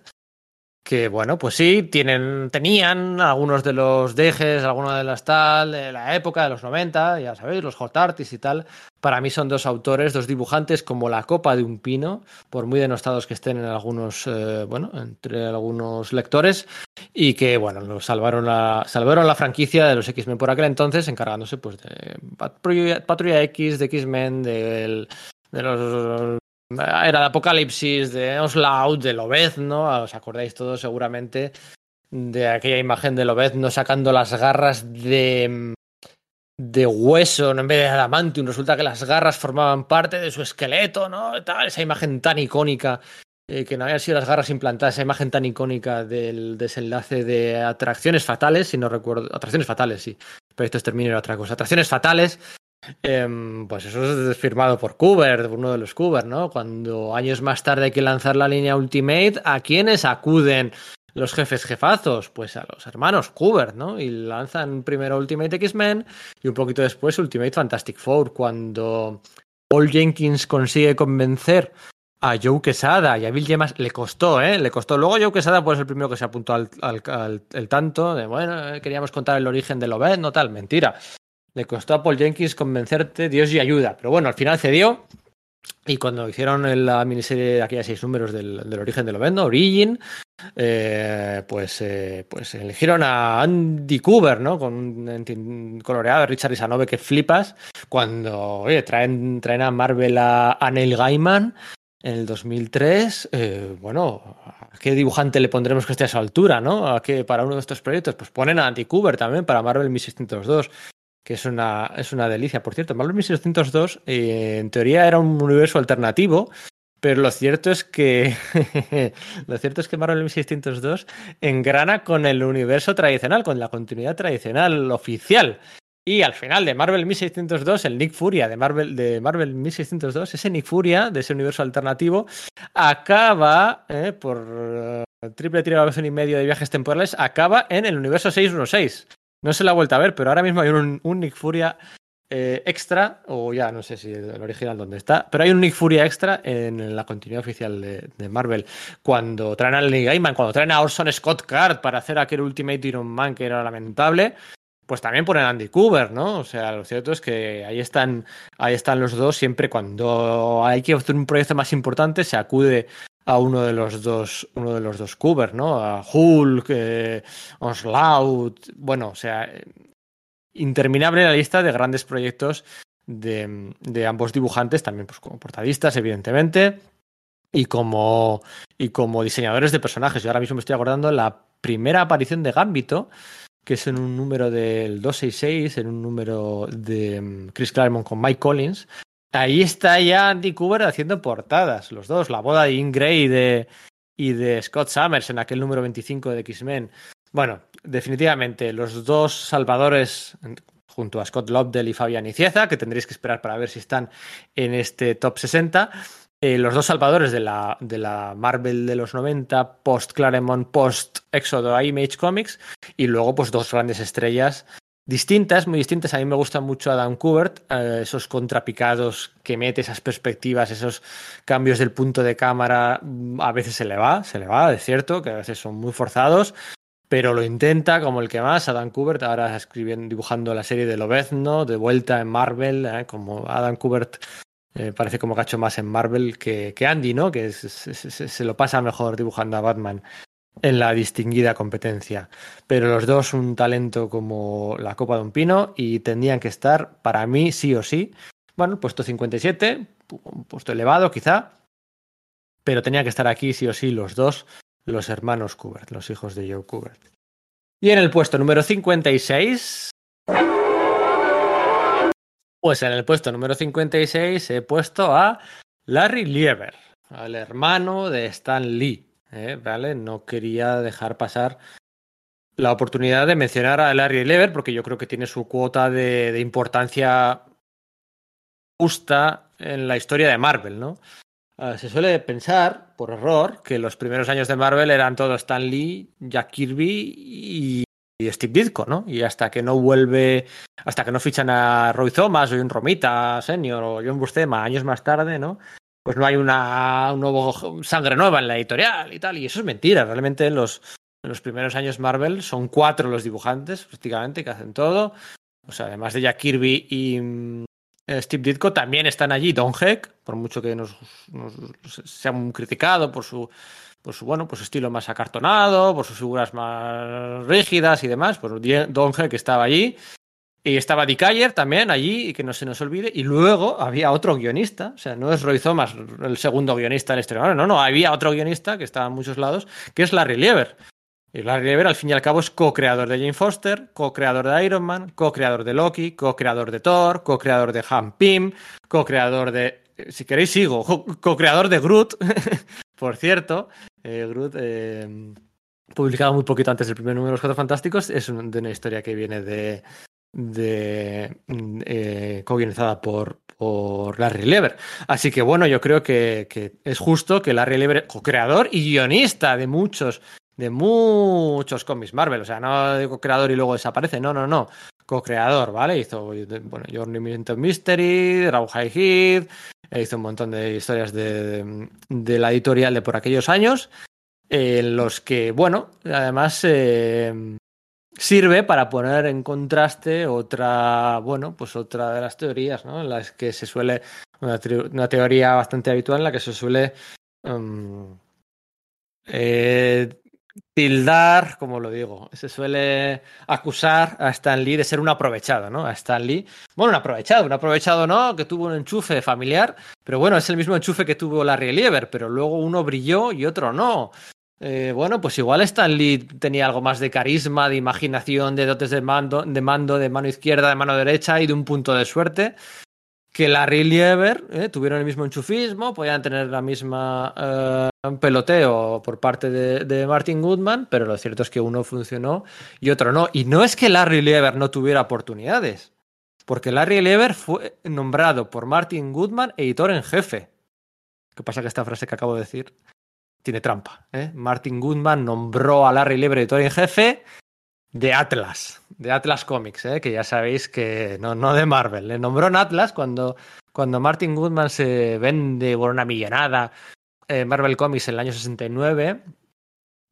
que bueno, pues sí, tienen, tenían algunos de los dejes, algunos de las tal, de la época de los 90, ya sabéis, los hot artists y tal. Para mí son dos autores, dos dibujantes como la copa de un pino, por muy denostados que estén en algunos, eh, bueno, entre algunos lectores, y que, bueno, salvaron la, salvaron la franquicia de los X-Men por aquel entonces, encargándose pues de Patrulla, X, de X-Men, de los era de Apocalipsis, de Onslaught, de ¿no? Os acordáis todos seguramente de aquella imagen de Lobezno sacando las garras de, de hueso en vez de adamantium. Resulta que las garras formaban parte de su esqueleto, ¿no? Tal, esa imagen tan icónica, eh, que no habían sido las garras implantadas, esa imagen tan icónica del desenlace de Atracciones Fatales, si no recuerdo. Atracciones Fatales, sí. Pero esto es término otra cosa. Atracciones Fatales, Em, pues eso es firmado por Kubert, uno de los Kubert, ¿no? Cuando años más tarde hay que lanzar la línea Ultimate, ¿a quiénes acuden los jefes jefazos? Pues a los hermanos Kubert, ¿no? Y lanzan primero Ultimate X-Men y un poquito después Ultimate Fantastic Four, cuando Paul Jenkins consigue convencer a Joe Quesada y a Bill Gemas le costó, ¿eh? Le costó. Luego Joe Quesada pues el primero que se apuntó al, tanto de, bueno, queríamos contar el origen de Lobet, no tal, mentira. Le costó a Paul Jenkins convencerte, Dios y ayuda. Pero bueno, al final cedió. Y cuando hicieron la miniserie de aquellos seis números del, origen de Lovendo, Origin, eh, pues, eh, pues eligieron a Andy Cooper, ¿no? Con un coloreado de Richard Isanove que flipas. Cuando oye, traen, a Marvel a, Neil Gaiman en el 2003, eh, bueno, ¿a qué dibujante le pondremos que esté a su altura, no? ¿A qué para uno de estos proyectos? Pues ponen a Andy Cooper también para Marvel 1602 que es una, es una delicia. Por cierto, Marvel 1602 eh, en teoría era un universo alternativo, pero lo cierto es que <laughs> lo cierto es que Marvel 1602 engrana con el universo tradicional, con la continuidad tradicional oficial. Y al final de Marvel 1602, el Nick Furia de Marvel, de Marvel 1602, ese Nick Furia de ese universo alternativo, acaba eh, por uh, triple triple y medio de viajes temporales, acaba en el universo 616. No se la ha vuelto a ver, pero ahora mismo hay un, Nick Furia eh, extra, o ya no sé si el original dónde está, pero hay un Nick Furia extra en la continuidad oficial de, Marvel. Cuando traen a Lenny Gaiman, cuando traen a Orson Scott Card para hacer aquel Ultimate Iron Man que era lamentable, pues también ponen a Andy Cooper, ¿no? O sea, lo cierto es que ahí están, ahí están los dos siempre cuando hay que hacer un proyecto más importante, se acude a uno de los dos, uno de los dos covers, ¿no? A Hulk, eh, Onslaught, bueno, o sea, interminable la lista de grandes proyectos de, de, ambos dibujantes, también pues como portadistas, evidentemente, y como, y como diseñadores de personajes. Yo ahora mismo me estoy acordando la primera aparición de Gambito, que es en un número del 266, en un número de mm, Chris Claremont con Mike Collins, Ahí está ya Andy Cooper haciendo portadas, los dos, la boda de Gray y de, y de Scott Summers en aquel número 25 de X-Men. Bueno, definitivamente los dos salvadores junto a Scott Lobdell y Fabián Icieza, que tendréis que esperar para ver si están en este top 60. Eh, los dos salvadores de la, de la Marvel de los 90, post Claremont, post Éxodo Image Comics, y luego pues dos grandes estrellas distintas, muy distintas. A mí me gusta mucho Adam Kubert, eh, esos contrapicados que mete, esas perspectivas, esos cambios del punto de cámara, mm, a veces se le va, se le va, es cierto, que a veces son muy forzados, pero lo intenta como el que más. Adam Kubert ahora escribiendo, dibujando la serie de Lobezno, de vuelta en Marvel, eh, como Adam Kubert eh, parece como cacho más en Marvel que, que Andy, ¿no? Que se lo pasa mejor dibujando a Batman en la distinguida competencia. Pero los dos un talento como la Copa de un Pino y tendrían que estar, para mí, sí o sí. Bueno, puesto 57, un puesto elevado quizá, pero tenían que estar aquí sí o sí los dos, los hermanos Kubert, los hijos de Joe Kubert. Y en el puesto número 56 Pues en el puesto número 56 he puesto a Larry Lieber, al hermano de Stan Lee. ¿Eh? ¿Vale? No quería dejar pasar la oportunidad de mencionar a Larry Lieber porque yo creo que tiene su cuota de, importancia justa en la historia de Marvel, ¿no? Uh, se suele pensar, por error, que los primeros años de Marvel eran todo Stan Lee, Jack Kirby y, y Steve Ditko, ¿no? Y hasta que no vuelve, hasta que no fichan a Roy Thomas o un Romita Senior o John Buscema años más tarde, ¿no? Pues no hay una sangre nueva en la editorial y tal. Y eso es mentira. Realmente en los, primeros años Marvel son cuatro los dibujantes, prácticamente, que hacen todo. O sea, además de Jack Kirby y, Steve Ditko también están allí. Don Heck, por mucho que nos, nos criticado por su, por su bueno, su estilo más acartonado, por sus figuras más rígidas y demás, pues Don Heck estaba allí. Y estaba Dick Ayer también allí, y que no se nos olvide. Y luego había otro guionista, o sea, no es Roy Thomas el segundo guionista del estreno, no, no, había otro guionista que estaba en muchos lados, que es Larry Lieber. Y Larry Lieber, al fin y al cabo, es co-creador de Jane Foster, co-creador de Iron Man, co-creador de Loki, co-creador de Thor, co-creador de Han Pym, co-creador de. Si queréis, sigo. Co-creador de Groot, <laughs> por cierto. Eh, Groot, eh, publicado muy poquito antes del primer número de los Cuatro Fantásticos, es de una historia que viene de. De eh, co-guionizada por, por Larry Lieber. Así que bueno, yo creo que, que es justo que Larry Lieber, co-creador y guionista de muchos de muchos cómics Marvel. O sea, no digo creador y luego desaparece. No, no, no. Co-creador, ¿vale? Hizo, bueno, Journey of Mystery, Raw High Heat, hizo un montón de historias de, de, la editorial de por aquellos años, en los que, bueno, además eh, sirve para poner en contraste otra, bueno, pues otra de las teorías, ¿no? En las que se suele, una, teoría bastante habitual en la que se suele um, eh, tildar, como lo digo, se suele acusar a Stan Lee de ser un aprovechado, ¿no? A Stan Lee, bueno, un aprovechado, un aprovechado no, que tuvo un enchufe familiar, pero bueno, es el mismo enchufe que tuvo Larry Lieber, pero luego uno brilló y otro no. Eh, bueno, pues igual Stan Lee tenía algo más de carisma, de imaginación, de dotes de mando, de mando, de mano izquierda, de mano derecha y de un punto de suerte que Larry Lieber eh, tuvieron el mismo enchufismo, podían tener la misma eh, peloteo por parte de, Martin Goodman, pero lo cierto es que uno funcionó y otro no. Y no es que Larry Lieber no tuviera oportunidades, porque Larry Lieber fue nombrado por Martin Goodman editor en jefe. ¿Qué pasa que esta frase que acabo de decir tiene trampa? ¿eh? Martin Goodman nombró a Larry Lieber editor en jefe de Atlas, de Atlas Comics, ¿eh? que ya sabéis que no, no de Marvel. Le nombró en Atlas cuando, cuando Martin Goodman se vende por una millonada eh, Marvel Comics en el año 69.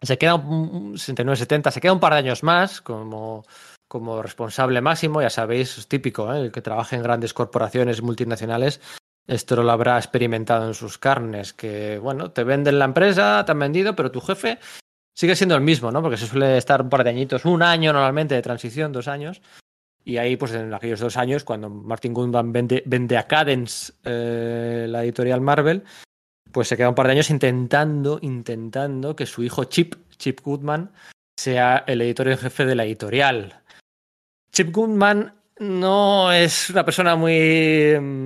Se queda un 69-70, se queda un par de años más como, como responsable máximo, ya sabéis, es típico, ¿eh? el que trabaja en grandes corporaciones multinacionales. Esto lo habrá experimentado en sus carnes, que bueno, te venden la empresa, te han vendido, pero tu jefe sigue siendo el mismo, ¿no? Porque se suele estar un par de añitos, un año normalmente de transición, dos años. Y ahí, pues en aquellos dos años, cuando Martin Goodman vende, vende a Cadence eh, la editorial Marvel, pues se queda un par de años intentando, intentando que su hijo Chip, Chip Goodman, sea el editor en jefe de la editorial. Chip Goodman no es una persona muy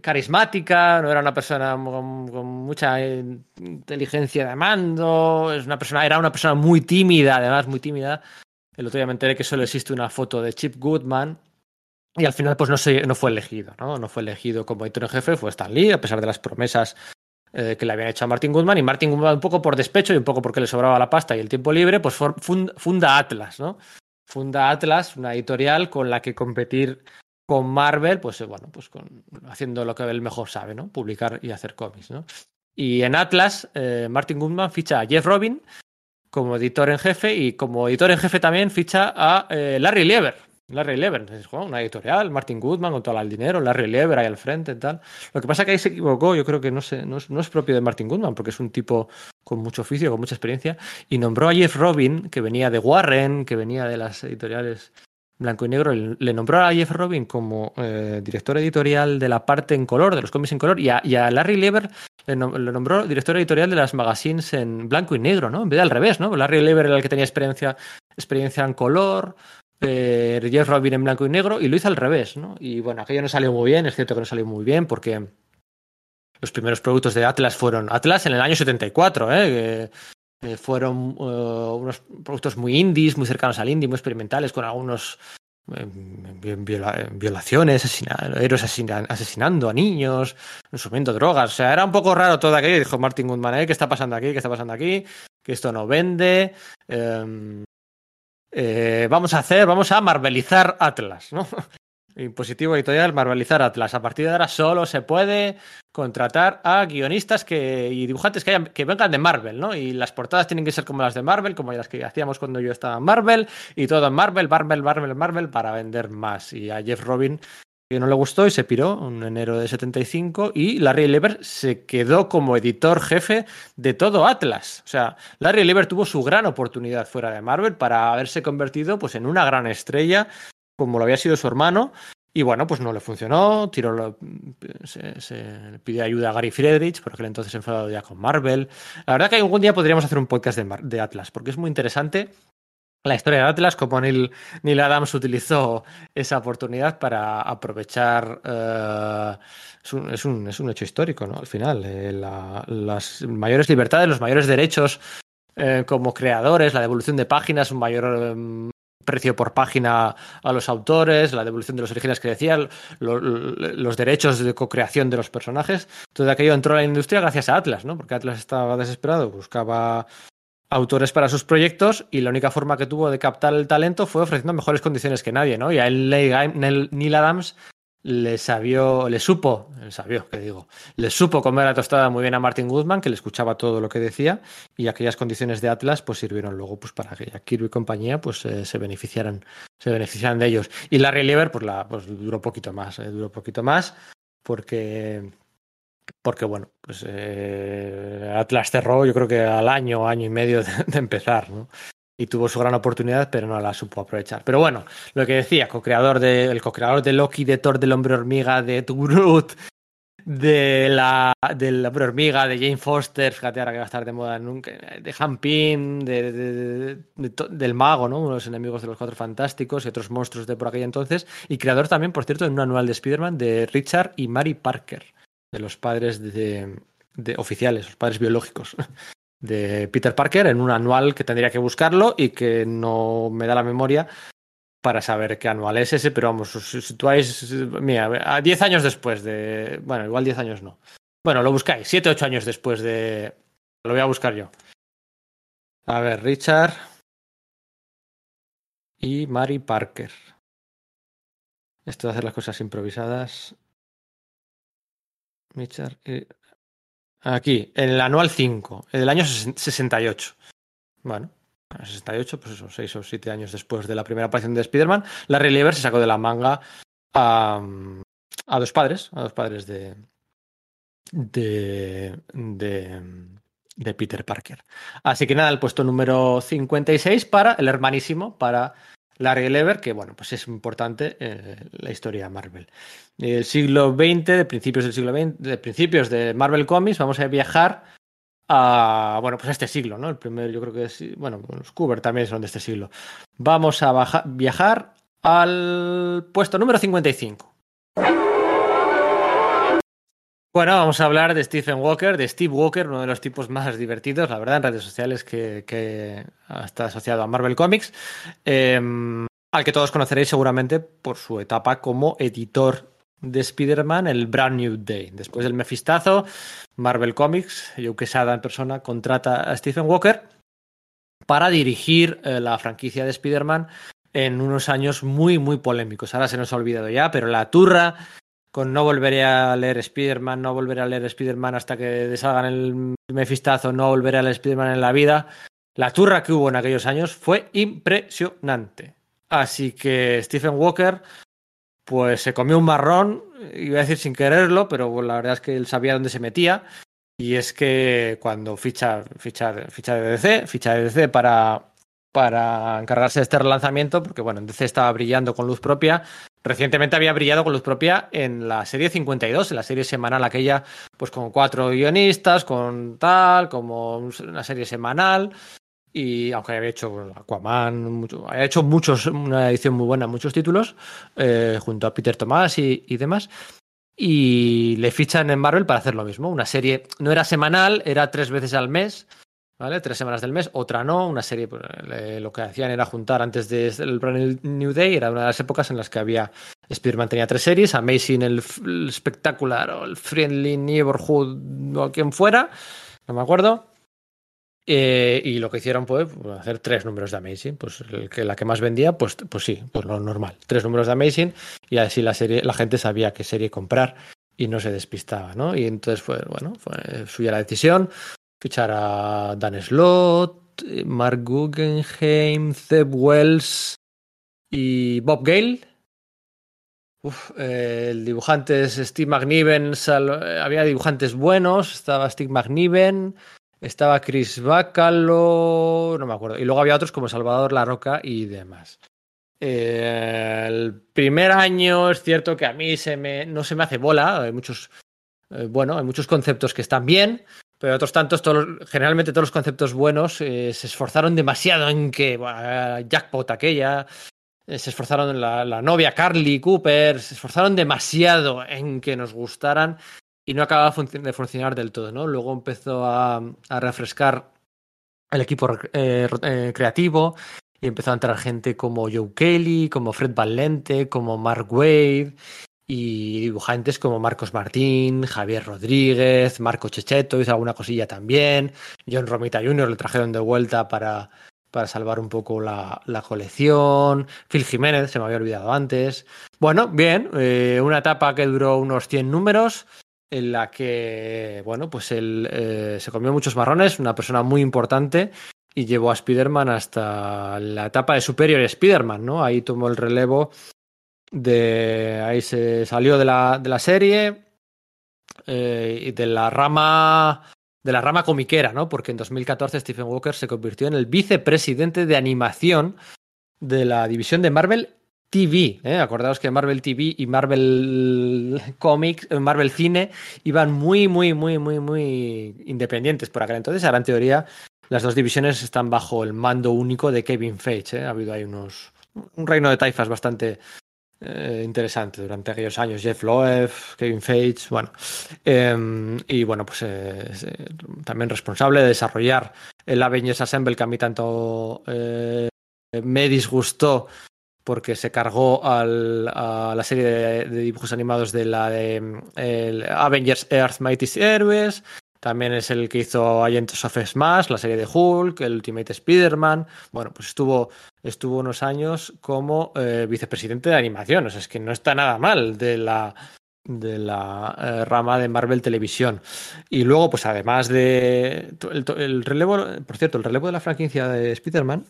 carismática, no era una persona con, mucha inteligencia de mando, es una persona, era una persona muy tímida, además muy tímida. El otro día me enteré que solo existe una foto de Chip Goodman y al final pues no, se, no fue elegido, ¿no? No fue elegido como editor en jefe, fue Stan Lee, a pesar de las promesas eh, que le habían hecho a Martin Goodman y Martin Goodman un poco por despecho y un poco porque le sobraba la pasta y el tiempo libre, pues funda Atlas, ¿no? Funda Atlas, una editorial con la que competir con Marvel, pues bueno, pues con, haciendo lo que él mejor sabe, ¿no? Publicar y hacer cómics, ¿no? Y en Atlas, eh, Martin Goodman ficha a Jeff Robin como editor en jefe y como editor en jefe también ficha a eh, Larry Lieber. Larry Lieber, es una editorial, Martin Goodman con todo el dinero, Larry Lieber ahí al frente y tal. Lo que pasa es que ahí se equivocó, yo creo que no, es, no es propio de Martin Goodman, porque es un tipo con mucho oficio, con mucha experiencia, y nombró a Jeff Robin, que venía de Warren, que venía de las editoriales Blanco y Negro le nombró a Jeff Robin como eh, director editorial de la parte en color, de los cómics en color, y a, Larry Lieber le, nom le, nombró director editorial de las magazines en blanco y negro, ¿no? En vez de al revés, ¿no? Larry Lieber era el que tenía experiencia, experiencia en color, eh, Jeff Robin en blanco y negro y lo hizo al revés, ¿no? Y bueno, aquello no salió muy bien, es cierto que no salió muy bien porque los primeros productos de Atlas fueron Atlas en el año 74, ¿eh? Eh, fueron uh, unos productos muy indies, muy cercanos al indie, muy experimentales, con algunos eh, viola, violaciones, asesina, héroes asesina, asesinando a niños, consumiendo drogas. O sea, era un poco raro todo aquello. Dijo Martin Goodman, ¿eh? ¿qué está pasando aquí? ¿Qué está pasando aquí? Que esto no vende. Eh, eh, vamos a hacer, vamos a marvelizar Atlas, ¿no? Impositivo editorial, marvelizar Atlas. A partir de ahora solo se puede contratar a guionistas que, y dibujantes que, hayan, que vengan de Marvel, ¿no? Y las portadas tienen que ser como las de Marvel, como las que hacíamos cuando yo estaba en Marvel, y todo en Marvel, Marvel, Marvel, Marvel, para vender más. Y a Jeff Robin que no le gustó y se piró en enero de 75 y Larry Lever se quedó como editor jefe de todo Atlas. O sea, Larry Lever tuvo su gran oportunidad fuera de Marvel para haberse convertido pues en una gran estrella como lo había sido su hermano y bueno, pues no le funcionó, tiró se, se, pidió ayuda a Gary Friedrich, por aquel entonces enfadado ya con Marvel. La verdad que algún día podríamos hacer un podcast de, de Atlas, porque es muy interesante la historia de Atlas, como Neil, Neil, Adams utilizó esa oportunidad para aprovechar. Uh, es, un, es, un, hecho histórico, ¿no? Al final, eh, la, las mayores libertades, los mayores derechos eh, como creadores, la devolución de páginas, un mayor um, precio por página a los autores, la devolución de los orígenes que decía, lo, lo, los derechos de co-creación de los personajes. Todo aquello entró a la industria gracias a Atlas, ¿no? Porque Atlas estaba desesperado, buscaba autores para sus proyectos y la única forma que tuvo de captar el talento fue ofreciendo mejores condiciones que nadie, ¿no? Y a él, Neil Adams le sabió, le supo, le sabió, que digo, le supo comer la tostada muy bien a Martin Goodman, que le escuchaba todo lo que decía, y aquellas condiciones de Atlas pues sirvieron luego pues para que Kirby y compañía pues eh, se beneficiaran, se beneficiaran de ellos. Y Larry Lieber pues la pues duró poquito más, eh, duró poquito más, porque porque bueno, pues eh, Atlas cerró yo creo que al año, año y medio de, de, empezar, ¿no? Y tuvo su gran oportunidad, pero no la supo aprovechar. Pero bueno, lo que decía, co-creador de, el co-creador de Loki, de Thor, del Hombre Hormiga, de Groot, de la del Hombre Hormiga, de Jane Foster, fíjate ahora que va a estar de moda nunca, de Hampin, de, de, del Mago, ¿no? Uno de los enemigos de los Cuatro Fantásticos y otros monstruos de por aquella entonces. Y creador también, por cierto, en un anual de Spider-Man de Richard y Mary Parker de los padres de, oficiales, los padres biológicos de Peter Parker en un anual que tendría que buscarlo y que no me da la memoria para saber qué anual es ese, pero vamos, os situáis, mira, a 10 años después de, bueno, igual 10 años no. Bueno, lo buscáis, 7, 8 años después de, lo voy a buscar yo. A ver, Richard y Mary Parker. Esto de hacer las cosas improvisadas Mitchell, eh, aquí, en el anual 5, del año 68. Bueno, 68, pues eso, 6 o 7 años después de la primera aparición de Spider-Man, la Reliever se sacó de la manga a, a dos padres, a dos padres de, de, de, de Peter Parker. Así que nada, el puesto número 56 para el hermanísimo, para Larry Lever, que bueno, pues es importante eh, la historia de Marvel. El siglo XX, de principios del siglo XX, de principios de Marvel Comics, vamos a viajar a, bueno, pues a este siglo, ¿no? El primer, yo creo que es, bueno, los Cooper también son de este siglo. Vamos a viajar al puesto número 55. Bueno, vamos a hablar de Stephen Walker, de Steve Walker, uno de los tipos más divertidos, la verdad, en redes sociales que, está asociado a Marvel Comics, eh, al que todos conoceréis seguramente por su etapa como editor de Spider-Man, el Brand New Day. Después del mefistazo, Marvel Comics, Joe Quesada en persona, contrata a Stephen Walker para dirigir eh, la franquicia de Spider-Man en unos años muy, muy polémicos. Ahora se nos ha olvidado ya, pero la turra con no volveré a leer Spider-Man, no volveré a leer Spider-Man hasta que deshagan el mefistazo, no volveré a leer Spider-Man en la vida. La turra que hubo en aquellos años fue impresionante. Así que Stephen Walker, pues se comió un marrón, iba a decir sin quererlo, pero la verdad es que él sabía dónde se metía. Y es que cuando ficha, ficha, ficha de DC, ficha de DC para, para encargarse de este relanzamiento, porque bueno, en DC estaba brillando con luz propia, Recientemente había brillado con luz propia en la serie 52, en la serie semanal aquella, pues con cuatro guionistas, con tal, como una serie semanal. Y aunque había hecho Aquaman, mucho, había hecho muchos, una edición muy buena, muchos títulos, eh, junto a Peter Tomás y, y, demás. Y le fichan en Marvel para hacer lo mismo. Una serie no era semanal, era tres veces al mes, Tres semanas del mes, otra no. Una serie, pues, lo que hacían era juntar antes del Brand New Day, era una de las épocas en las que había. Spider-Man tenía tres series: Amazing, el, el Spectacular, o el Friendly Neighborhood, o quien fuera, no me acuerdo. Eh, y lo que hicieron fue pues, hacer tres números de Amazing. Pues que, la que más vendía, pues, pues sí, pues lo normal. Tres números de Amazing y así la serie, la gente sabía qué serie comprar y no se despistaba, ¿no? Y entonces fue, bueno, fue suya la decisión. Fichar a Dan Slott, Mark Guggenheim, Zeb Wells y Bob Gale. Eh, el dibujante es Steve McNiven. Había dibujantes buenos. Estaba Steve McNiven. Estaba Chris Bacalo, no me acuerdo. Y luego había otros como Salvador La Roca y demás. Eh, el primer año es cierto que a mí no se me hace bola. Hay muchos, eh, bueno, hay muchos conceptos que están bien, pero otros tantos, todos, generalmente todos los conceptos buenos eh, se esforzaron demasiado en que bueno, Jackpot aquella, eh, se esforzaron la, la novia Carly Cooper, se esforzaron demasiado en que nos gustaran y no acababa de funcionar del todo, ¿no? Luego empezó a, a refrescar el equipo eh, creativo y empezó a entrar gente como Joe Kelly, como Fred Valente, como Mark Wade y dibujantes como Marcos Martín, Javier Rodríguez, Marco Checheto, hizo alguna cosilla también, John Romita Jr. le trajeron de vuelta para, para salvar un poco la, la, colección, Phil Jiménez, se me había olvidado antes. Bueno, bien, eh, una etapa que duró unos 100 números, en la que, bueno, pues él eh, se comió muchos marrones, una persona muy importante, y llevó a Spider-Man hasta la etapa de Superior Spider-Man, ¿no? Ahí tomó el relevo de. Ahí se salió de la, de la serie eh, y de la rama. De la rama comiquera, ¿no? Porque en 2014 Stephen Walker se convirtió en el vicepresidente de animación de la división de Marvel TV. ¿eh? Acordaos que Marvel TV y Marvel Comics, eh, Marvel Cine iban muy, muy, muy, muy, muy independientes por aquel entonces. Ahora, en teoría, las dos divisiones están bajo el mando único de Kevin Feige. Ha habido ahí unos. un reino de taifas bastante eh, interesante durante aquellos años. Jeff Loeb, Kevin Feige, bueno. Eh, y bueno, pues eh, también responsable de desarrollar el Avengers Assemble que a mí tanto me disgustó porque se cargó al, a la serie de, dibujos animados de la de el Avengers Earth Mighty Heroes. También es el que hizo Agents of Smash, la serie de Hulk, el Ultimate Spider-Man. Bueno, pues estuvo, estuvo unos años como eh, vicepresidente de animación. O sea, es que no está nada mal de la, de la eh, rama de Marvel Televisión. Y luego, pues además de el, el, relevo, por cierto, el relevo de la franquicia de Spider-Man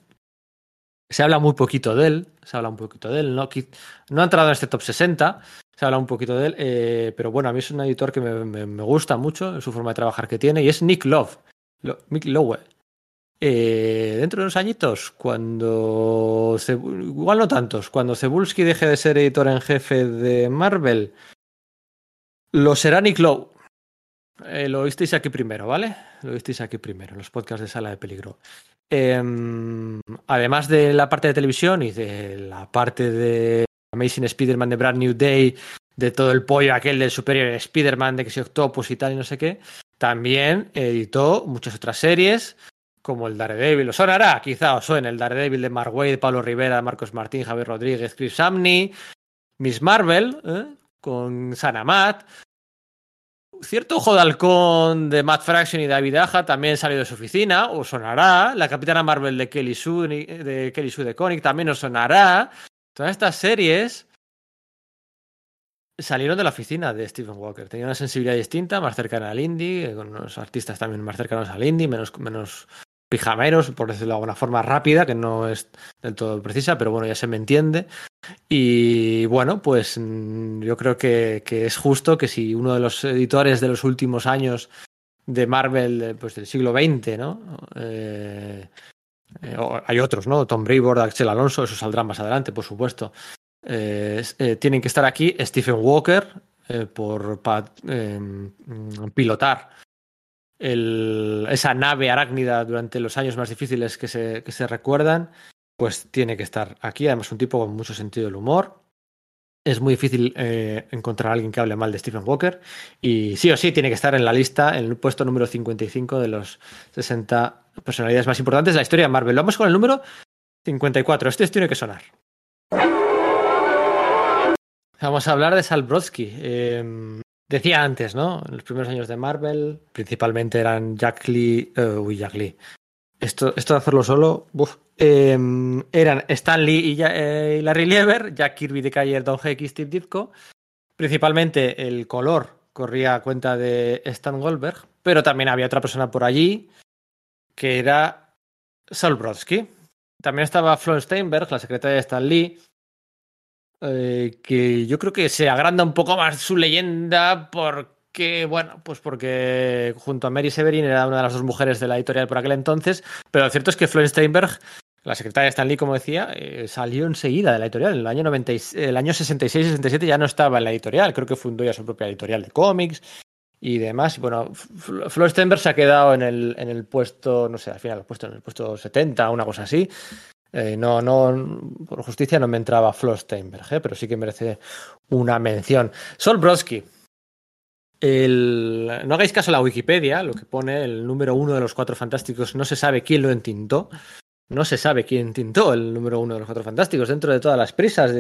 se habla muy poquito de él, se habla un poquito de él, no, no ha entrado en este top 60, se habla un poquito de él, eh, pero bueno, a mí es un editor que me, me, gusta mucho, su forma de trabajar que tiene, y es Nick Love, Lo, Nick Lowe. Eh, dentro de unos añitos, cuando, igual no tantos, cuando Cebulski deje de ser editor en jefe de Marvel, lo será Nick Lowe. Eh, lo oísteis aquí primero, ¿vale? Lo oísteis aquí primero, en los podcasts de Sala de Peligro. Eh, además de la parte de televisión y de la parte de Amazing Spider-Man de Brand New Day, de todo el pollo aquel del Superior Spider-Man, de que se Octopus y tal y no sé qué, también editó muchas otras series, como el Daredevil. ¿Os sonará? Quizá os suene el Daredevil de Mark Wade, Pablo Rivera, Marcos Martín, Javier Rodríguez, Chris Samney, Miss Marvel, ¿eh? con Sana Matt, Cierto ojo de halcón de Matt Fraction y David Aja también salió de su oficina, os sonará. La Capitana Marvel de Kelly Sue de, Kelly Sue de Koenig también os sonará. Todas estas series salieron de la oficina de Stephen Walker. Tenía una sensibilidad distinta, más cercana al indie, con unos artistas también más cercanos al indie, menos, menos pijameros, por decirlo de alguna forma rápida, que no es del todo precisa, pero bueno, ya se me entiende. Y bueno, pues mm, yo creo que, que, es justo que si uno de los editores de los últimos años de Marvel, pues del siglo XX, ¿no? Eh, eh, hay otros, ¿no? Tom Brevoort, Axel Alonso, eso saldrá más adelante, por supuesto. Eh, eh, tienen que estar aquí Stephen Walker por para pilotar esa nave arácnida durante los años más difíciles que se recuerdan, pues tiene que estar aquí. Además, un tipo con mucho sentido del humor. Es muy difícil eh, encontrar a alguien que hable mal de Stephen Walker. Y sí o sí tiene que estar en la lista, en el puesto número 55 de los 60 personalidades más importantes de la historia de Marvel. Vamos con el número 54. Este tiene que sonar. Vamos a hablar de Sal Brodsky. Em, decía antes, ¿no? En los primeros años de Marvel, principalmente eran Jack Lee. Uy, Jack Lee. Esto, esto de hacerlo solo. Em, eran Stan Lee y, eh, Larry Lieber, Jack Kirby de Cayer, Don Heck Steve Ditko. Principalmente el color corría a cuenta de Stan Goldberg, pero también había otra persona por allí que era Sal Brodsky. También estaba Florence Steinberg, la secretaria de Stan Lee, eh, que yo creo que se agranda un poco más su leyenda porque, bueno, pues porque junto a Mary Severin era una de las dos mujeres de la editorial por aquel entonces, pero lo cierto es que Florence Steinberg, la secretaria de Stan Lee, como decía, eh, salió enseguida de la editorial. En el año, 90, el año 66-67 ya no estaba en la editorial, creo que fundó ya su propia editorial de cómics y demás. Bueno, Florence Steinberg se ha quedado en el, en el puesto, no sé, al final, puesto en el puesto 70, una cosa así. Eh, no, no, por justicia no me entraba Flo Steinberg, ¿eh? pero sí que merece una mención. Sol Brodsky. El... No hagáis caso a la Wikipedia, lo que pone el número uno de los cuatro fantásticos, no se sabe quién lo entintó. No se sabe quién tintó el número uno de los cuatro fantásticos dentro de todas las prisas.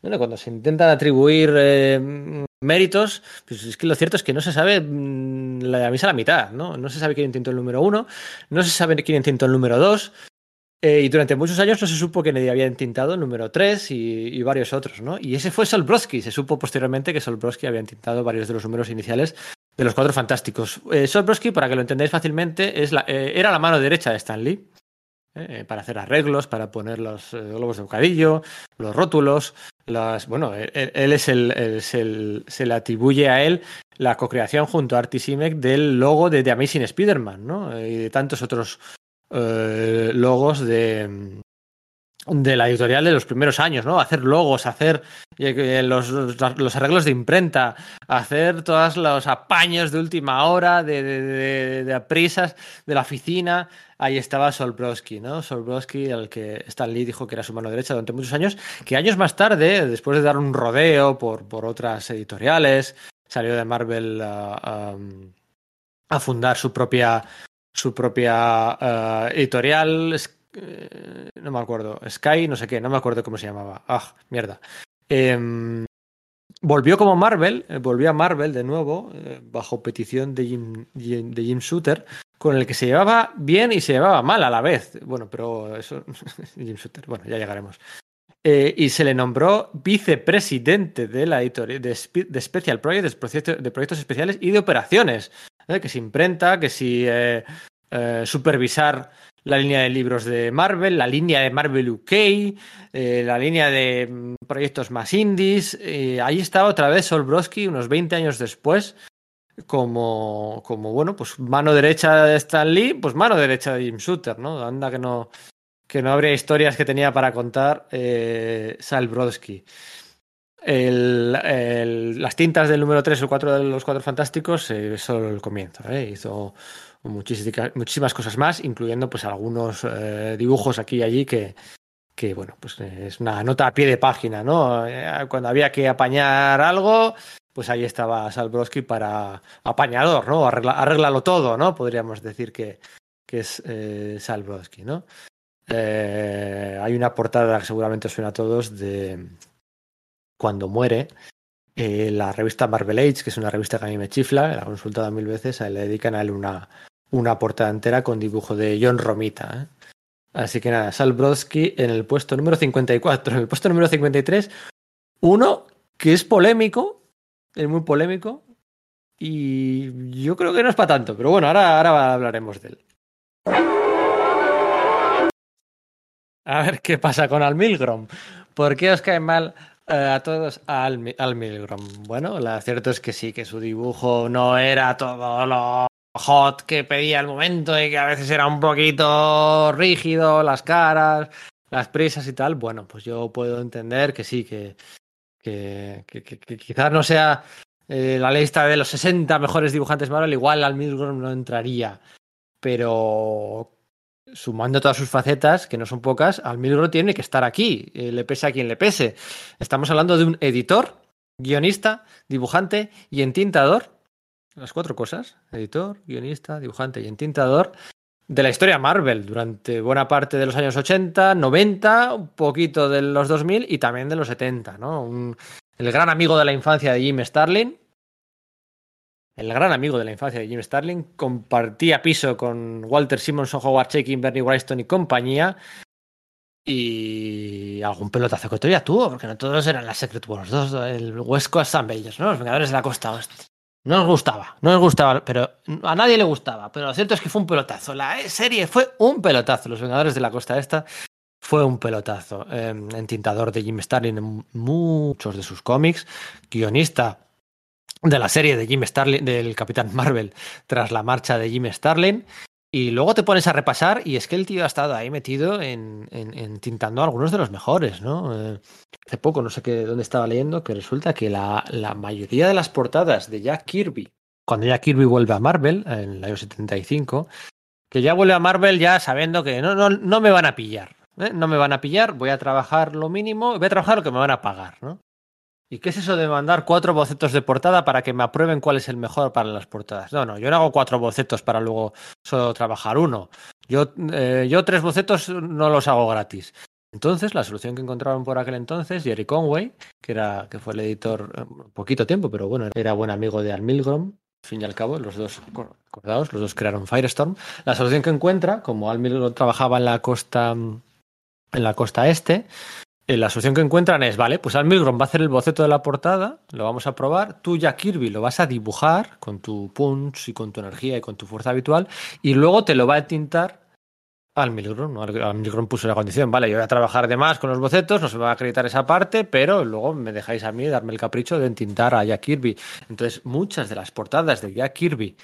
Cuando se intentan atribuir eh, méritos, pues es que lo cierto es que no se sabe mm, la misa a la mitad, ¿no? No se sabe quién intentó el número uno, no se sabe quién intentó el número dos, eh, y durante muchos años no se supo que nadie había entintado el número 3 y, varios otros, ¿no? Y ese fue Solbrowski. Se supo posteriormente que Solbrowski había entintado varios de los números iniciales de los cuatro fantásticos. Eh, Solbrowski, para que lo entendáis fácilmente, es eh, era la mano derecha de Stan Lee. Eh, para hacer arreglos, para poner los globos de bocadillo, los rótulos, las, bueno, él, es el, es el, se le atribuye a él la co-creación junto a Artie Simek del logo de The Amazing Spider-Man, ¿no? Y de tantos otros eh, logos de, de la editorial de los primeros años, ¿no? Hacer logos, hacer eh, los, los, arreglos de imprenta, hacer todos los apaños de última hora, de, de, de, prisas de la oficina. Ahí estaba Solbrowski, ¿no? Solbrowski, al que Stan Lee dijo que era su mano derecha durante muchos años, que años más tarde, después de dar un rodeo por, por otras editoriales, salió de Marvel a fundar su propia su propia uh, editorial, eh, no me acuerdo, Sky, no sé qué, no me acuerdo cómo se llamaba. Ah, mierda. Eh, volvió como Marvel, eh, volvió a Marvel de nuevo, eh, bajo petición de Jim, de Jim Shooter, con el que se llevaba bien y se llevaba mal a la vez. Bueno, pero eso, <laughs> Jim Shooter, bueno, ya llegaremos. Eh, y se le nombró vicepresidente de la editorial de, de Special Projects, de proyectos especiales y de operaciones. ¿Eh? que si imprenta, que si eh, eh, supervisar la línea de libros de Marvel, la línea de Marvel UK, la línea de mm, proyectos más indies. ahí estaba otra vez Solbrowski unos 20 años después, como, como, bueno, pues mano derecha de Stan Lee, pues mano derecha de Jim Shooter, ¿no? Anda que no, que no habría historias que tenía para contar eh, Sal. Las tintas del número 3 o 4 de los Cuatro Fantásticos eh, solo el comienzo. ¿eh? Hizo muchísimas, cosas más, incluyendo pues algunos eh, dibujos aquí y allí que, que, bueno, pues es una nota a pie de página, ¿no? Eh, cuando había que apañar algo, pues ahí estaba Salbrowski para apañador, ¿no? Arregla, todo, ¿no? Podríamos decir que, que es Salbrowski, ¿no? Hay una portada que seguramente suena a todos cuando muere, eh, la revista Marvel Age, que es una revista que a mí me chifla, la he consultado mil veces, le dedican a él una, una portada entera con dibujo de John Romita. ¿eh? Así que nada, Sal Brodsky en el puesto número 54. <laughs> En el puesto número 53, uno que es polémico, es muy polémico, y yo creo que no es para tanto, pero bueno, ahora, ahora hablaremos de él. A ver qué pasa con Al Milgrom. ¿Por qué os cae mal a todos al, al Milgram. Bueno, lo cierto es que sí, que su dibujo no era todo lo hot que pedía el momento y que a veces era un poquito rígido, las caras, las prisas y tal. Bueno, pues yo puedo entender que sí, que, que, que, quizás no sea eh, la lista de los 60 mejores dibujantes Marvel, igual Al Milgrom no entraría. Pero sumando todas sus facetas, que no son pocas, Al Milgrom tiene que estar aquí, eh, le pese a quien le pese. Estamos hablando de un editor, guionista, dibujante y entintador. Las cuatro cosas, editor, guionista, dibujante y entintador de la historia Marvel durante buena parte de los años 80, 90, un poquito de los 2000 y también de los 70, ¿no? El gran amigo de la infancia de Jim Starlin. El gran amigo de la infancia de Jim Starlin compartía piso con Walter Simonson, Howard Chaykin, Bernie Wrightson y compañía. Y algún pelotazo que todavía tuvo, porque no todos eran las Secret Wars, dos, el West Coast Bellos, ¿no? Los Vengadores de la Costa Oeste. No nos gustaba, no nos gustaba, pero a nadie le gustaba. Pero lo cierto es que fue un pelotazo. La serie fue un pelotazo. Los Vengadores de la Costa Esta fue un pelotazo. Eh, entintador de Jim Starlin en muchos de sus cómics, guionista de la serie de Jim Starlin, del Capitán Marvel, tras la marcha de Jim Starlin. Y luego te pones a repasar y es que el tío ha estado ahí metido en, en, tintando algunos de los mejores, ¿no? Eh, hace poco, no sé qué, dónde estaba leyendo, que resulta que la, la, mayoría de las portadas de Jack Kirby, cuando Jack Kirby vuelve a Marvel, en el año 75, que ya vuelve a Marvel ya sabiendo que no, no, no me van a pillar, ¿eh? no me van a pillar, voy a trabajar lo mínimo, voy a trabajar lo que me van a pagar, ¿no? ¿Y qué es eso de mandar cuatro bocetos de portada para que me aprueben cuál es el mejor para las portadas? No, no, yo no hago cuatro bocetos para luego solo trabajar uno. Yo, eh, tres bocetos no los hago gratis. Entonces, la solución que encontraron por aquel entonces, Jerry Conway, que, era, que fue el editor eh, poquito tiempo, pero bueno, era buen amigo de Al Milgrom, al fin y al cabo, los dos, acordados, los dos crearon Firestorm. La solución que encuentra, como Al Milgrom trabajaba en la costa, en la costa este, la solución que encuentran es, vale, pues Al Milgrom va a hacer el boceto de la portada, lo vamos a probar, tú ya Kirby lo vas a dibujar con tu punch y con tu energía y con tu fuerza habitual, y luego te lo va a tintar al Milgrom. Al Milgrom puso la condición, vale, yo voy a trabajar de más con los bocetos, no se me va a acreditar esa parte, pero luego me dejáis a mí darme el capricho de entintar a Jack Kirby. Entonces, muchas de las portadas de Jack Kirby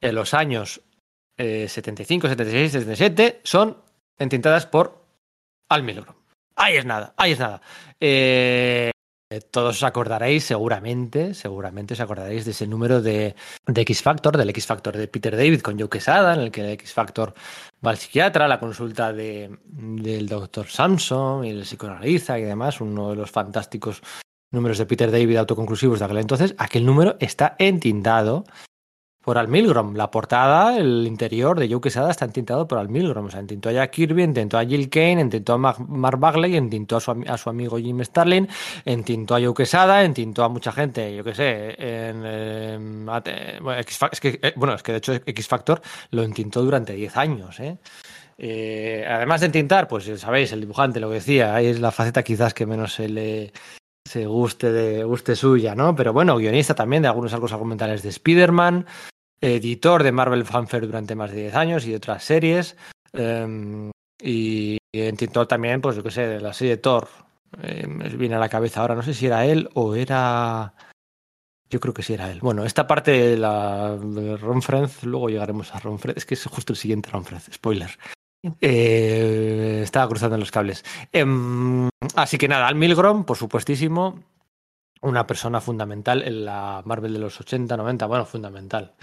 en los años eh, 75, 76, 77 son entintadas por Al Milgrom. Ahí es nada, ahí es nada. Eh, todos os acordaréis, seguramente, seguramente os acordaréis de ese número de, X Factor, del X Factor de Peter David con Joe Quesada, en el que el X Factor va al psiquiatra, la consulta de, del doctor Samson y el psicoanaliza y demás, uno de los fantásticos números de Peter David autoconclusivos de aquel entonces. Aquel número está entintado por Al Milgrom. La portada, el interior de Joe Quesada está entintado por Al Milgrom. O sea, entintó a Jack Kirby, entintó a Jill Kane, entintó a Mark Bagley, entintó a su, a su amigo Jim Starlin, entintó a Joe Quesada, entintó a mucha gente, yo qué sé, en, eh, bueno, X, es que, eh, bueno, es que de hecho X Factor lo entintó durante 10 años, ¿eh? Eh, además de entintar, pues sabéis, el dibujante, lo que decía, ahí es la faceta quizás que menos se le se guste de guste suya, ¿no? Pero bueno, guionista también de algunos arcos argumentales de Spider-Man, editor de Marvel Fanfare durante más de 10 años y de otras series. Eh, y, entintó también, pues yo qué sé, de la serie Thor. Eh, me viene a la cabeza ahora, no sé si era él o era. Yo creo que sí era él. Bueno, esta parte de la Ron Frenz, luego llegaremos a Ron Frenz. Es que es justo el siguiente Ron Frenz, spoiler. Eh, estaba cruzando los cables. Eh, así que nada, Al Milgrom, por supuestísimo, una persona fundamental en la Marvel de los 80, 90, bueno, fundamental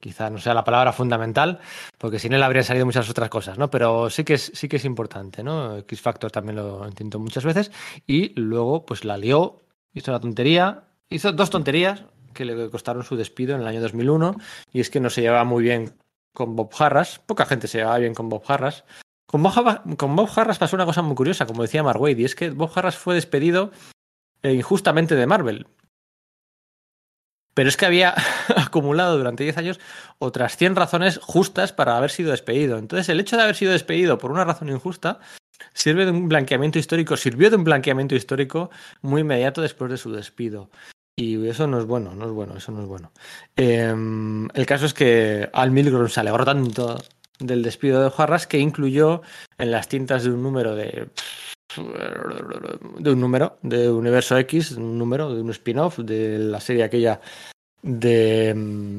quizá no sea la palabra fundamental, porque sin él habrían salido muchas otras cosas, ¿no? Pero sí que es, sí que es importante, ¿no? X Factor también lo intentó muchas veces y luego pues la lió, hizo una tontería, hizo dos tonterías que le costaron su despido en el año 2001 y es que no se llevaba muy bien con Bob Harras, poca gente se llevaba bien con Bob Harras. Con Bob, con Bob Harras pasó una cosa muy curiosa, como decía Mark Wade, y es que Bob Harras fue despedido eh, injustamente de Marvel. Pero es que había <laughs> acumulado durante 10 años otras 100 razones justas para haber sido despedido. Entonces, el hecho de haber sido despedido por una razón injusta sirve de un blanqueamiento histórico, sirvió de un blanqueamiento histórico muy inmediato después de su despido. Y eso no es bueno, no es bueno, eso no es bueno. Eh, el caso es que Al Milgrom se alegró tanto del despido de Juarras que incluyó en las tintas de un número de de un número de Universo X, un número de un spin-off de la serie aquella de,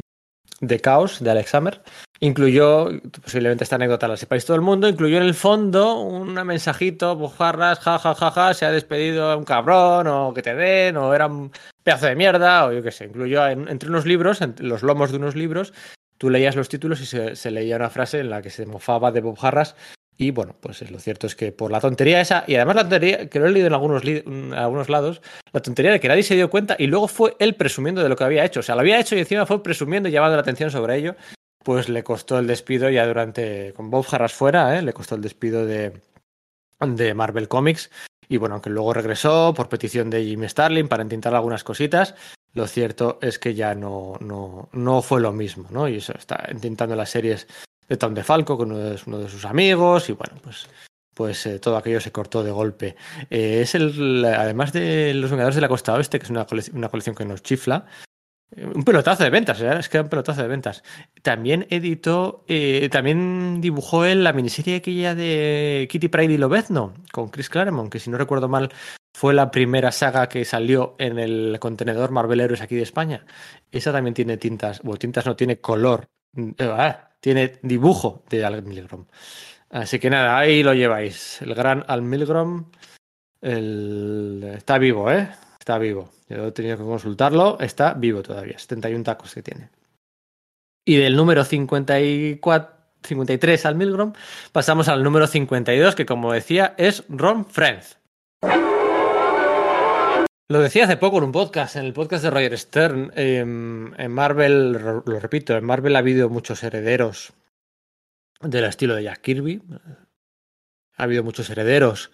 de Chaos de Alex Hammer, incluyó, posiblemente esta anécdota la sepáis todo el mundo, incluyó en el fondo un mensajito, bujarras, ja, ja, ja, ja, se ha despedido un cabrón, o que te den, o era un pedazo de mierda, o yo qué sé, incluyó entre unos libros, entre los lomos de unos libros, tú leías los títulos y se, leía una frase en la que se mofaba de Bob Harras. Y bueno, pues lo cierto es que por la tontería esa, y además la tontería, que lo he leído en algunos, algunos lados, la tontería de que nadie se dio cuenta y luego fue él presumiendo de lo que había hecho. O sea, lo había hecho y encima fue presumiendo y llamando la atención sobre ello pues le costó el despido ya durante, con Bob Harras fuera, ¿eh? le costó el despido de, de Marvel Comics. Y bueno, aunque luego regresó por petición de Jimmy Starlin para intentar algunas cositas, lo cierto es que ya no, no, no fue lo mismo, ¿no? Y eso está intentando las series de Tom DeFalco con uno de, uno de sus amigos y bueno, pues pues eh, todo aquello se cortó de golpe. Eh, es el, además de Los Vengadores de la Costa Oeste, que es una, una colección que nos chifla, un pelotazo de ventas, ¿eh? es que era un pelotazo de ventas. También editó, eh, también dibujó él la miniserie aquella de Kitty Pryde y Lobezno con Chris Claremont, que si no recuerdo mal fue la primera saga que salió en el contenedor Marvel Heroes aquí de España. Esa también tiene tintas, o tintas no, tiene color, eh, ah, tiene dibujo de Al Milgram. Así que nada, ahí lo lleváis. El gran Al Milgram el... está vivo, ¿eh? Está vivo. Yo he tenido que consultarlo. Está vivo todavía. 71 tacos que tiene. Y del número 54, 53 al Milgram, pasamos al número 52, que como decía, es Ron Friends. Lo decía hace poco en un podcast, en el podcast de Roger Stern. Em, en Marvel, lo repito, en Marvel ha habido muchos herederos del estilo de Jack Kirby. Ha habido muchos herederos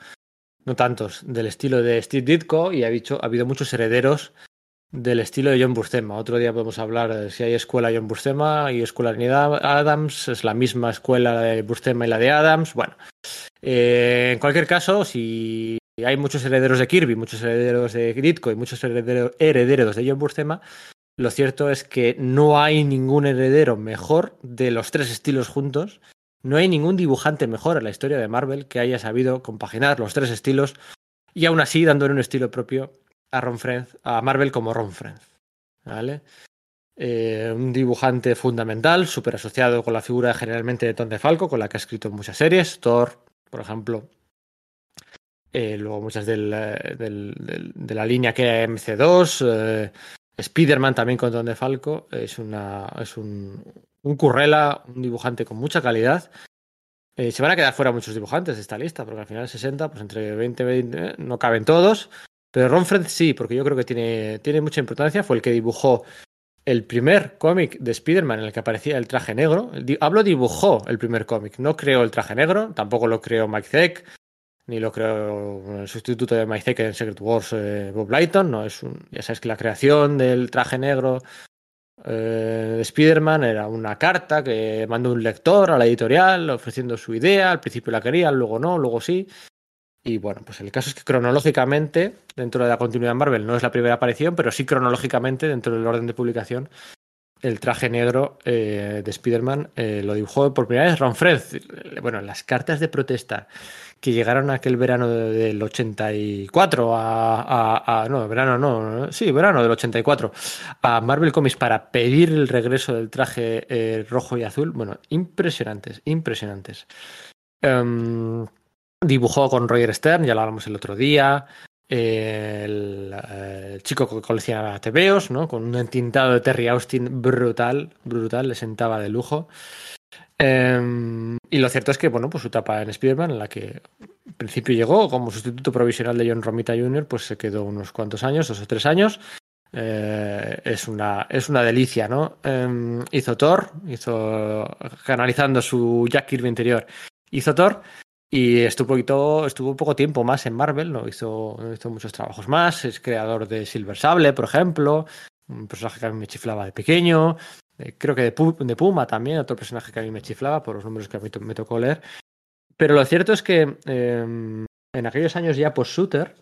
no tantos, del estilo de Steve Ditko y ha, dicho, ha habido muchos herederos del estilo de John Buscema. Otro día podemos hablar de si hay escuela John Buscema y escuela de Adams, es la misma escuela de Buscema y la de Adams. Bueno, eh, en cualquier caso, si hay muchos herederos de Kirby, muchos herederos de Ditko y muchos herederos, de John Buscema, lo cierto es que no hay ningún heredero mejor de los tres estilos juntos no hay ningún dibujante mejor en la historia de Marvel que haya sabido compaginar los tres estilos y aún así dándole un estilo propio a Ron Frenz, a Marvel como Ron Frenz. ¿Vale? Eh, un dibujante fundamental, súper asociado con la figura generalmente de Tom DeFalco, con la que ha escrito muchas series, Thor, por ejemplo. Eh, luego muchas del, de la línea que hay MC2, eh, Spider-Man también con Tom DeFalco, es, una, es un, un currela, un dibujante con mucha calidad. Eh, se van a quedar fuera muchos dibujantes de esta lista, porque al final 60, pues entre 20 y 20 no caben todos. Pero Ron Fred sí, porque yo creo que tiene, tiene mucha importancia. Fue el que dibujó el primer cómic de Spider-Man en el que aparecía el traje negro. Hablo dibujó el primer cómic, no creó el traje negro, tampoco lo creó Mike Zeck, ni lo creó el sustituto de Zeck en Secret Wars, eh, Bob Lighton. No, es un, ya sabes que la creación del traje negro eh, Spider-Man era una carta que mandó un lector a la editorial ofreciendo su idea. Al principio la querían, luego no, luego sí. Y bueno, pues el caso es que cronológicamente, dentro de la continuidad Marvel, no es la primera aparición, pero sí cronológicamente, dentro del orden de publicación, el traje negro eh, de Spider-Man eh, lo dibujó por primera vez Ron Fred. Bueno, las cartas de protesta que llegaron aquel verano del 84 a, no, verano no, sí, verano del 84 a Marvel Comics para pedir el regreso del traje eh, rojo y azul, bueno, impresionantes, impresionantes. Um, dibujó con Roger Stern, ya lo hablamos el otro día, el, el, chico que coleccionaba TVOs, ¿no? Con un entintado de Terry Austin brutal, brutal, le sentaba de lujo. Eh, y lo cierto es que, bueno, pues su etapa en Spider-Man, en la que en principio llegó como sustituto provisional de John Romita Jr., pues se quedó unos cuantos años, dos o tres años. Eh, es, una, es una delicia, ¿no? Eh, hizo Thor, hizo, canalizando su Jack Kirby interior, hizo Thor y estuvo, poquito, estuvo poco tiempo más en Marvel, ¿no? hizo, hizo muchos trabajos más, es creador de Silver Sable, por ejemplo, un personaje que a mí me chiflaba de pequeño, eh, creo que de, Puma también, otro personaje que a mí me chiflaba por los números que a mí me tocó leer. Pero lo cierto es que eh, en aquellos años ya post-shooter,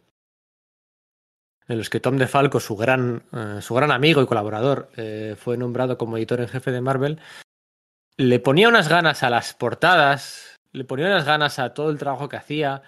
en los que Tom DeFalco, su gran, eh, su gran amigo y colaborador, eh, fue nombrado como editor en jefe de Marvel, le ponía unas ganas a las portadas, le ponía unas ganas a todo el trabajo que hacía.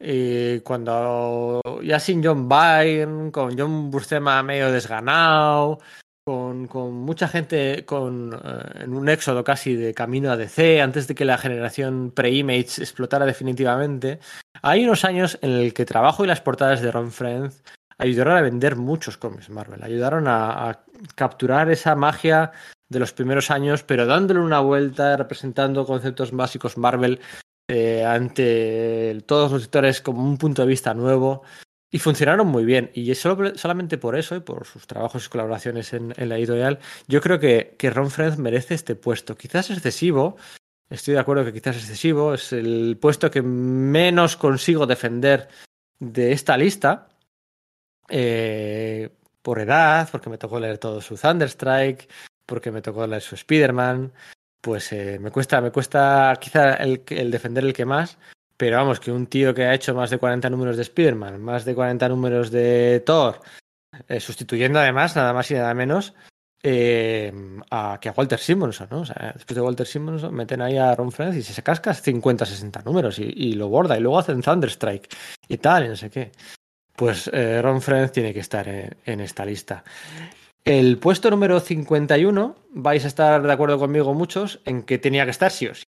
Y cuando ya sin John Byrne, con John Buscema medio desganado, con, mucha gente con, eh, en un éxodo casi de camino a DC, antes de que la generación pre-image explotara definitivamente, hay unos años en el que trabajo y las portadas de Ron Friends ayudaron a vender muchos cómics Marvel, ayudaron a, capturar esa magia de los primeros años, pero dándole una vuelta, representando conceptos básicos Marvel eh, ante todos los sectores como un punto de vista nuevo. Y funcionaron muy bien. Y solo, solamente por eso y por sus trabajos y colaboraciones en, la editorial, yo creo que, que Ron Friends merece este puesto. Quizás excesivo, estoy de acuerdo que quizás es excesivo, es el puesto que menos consigo defender de esta lista. Eh, por edad, porque me tocó leer todo su Thunderstrike, porque me tocó leer su Spider-Man, pues eh, me cuesta, me cuesta quizá el, el, defender el que más, pero vamos, que un tío que ha hecho más de 40 números de Spider-Man, más de 40 números de Thor, eh, sustituyendo además nada más y nada menos eh, a, que a Walter Simonson, ¿no? O sea, después de Walter Simonson meten ahí a Ron Friends y se casca 50, 60 números y, lo borda y luego hacen Thunderstrike y tal, y no sé qué. Pues eh, Ron Friends tiene que estar en, en esta lista. El puesto número 51, vais a estar de acuerdo conmigo muchos en que tenía que estar sí o sí.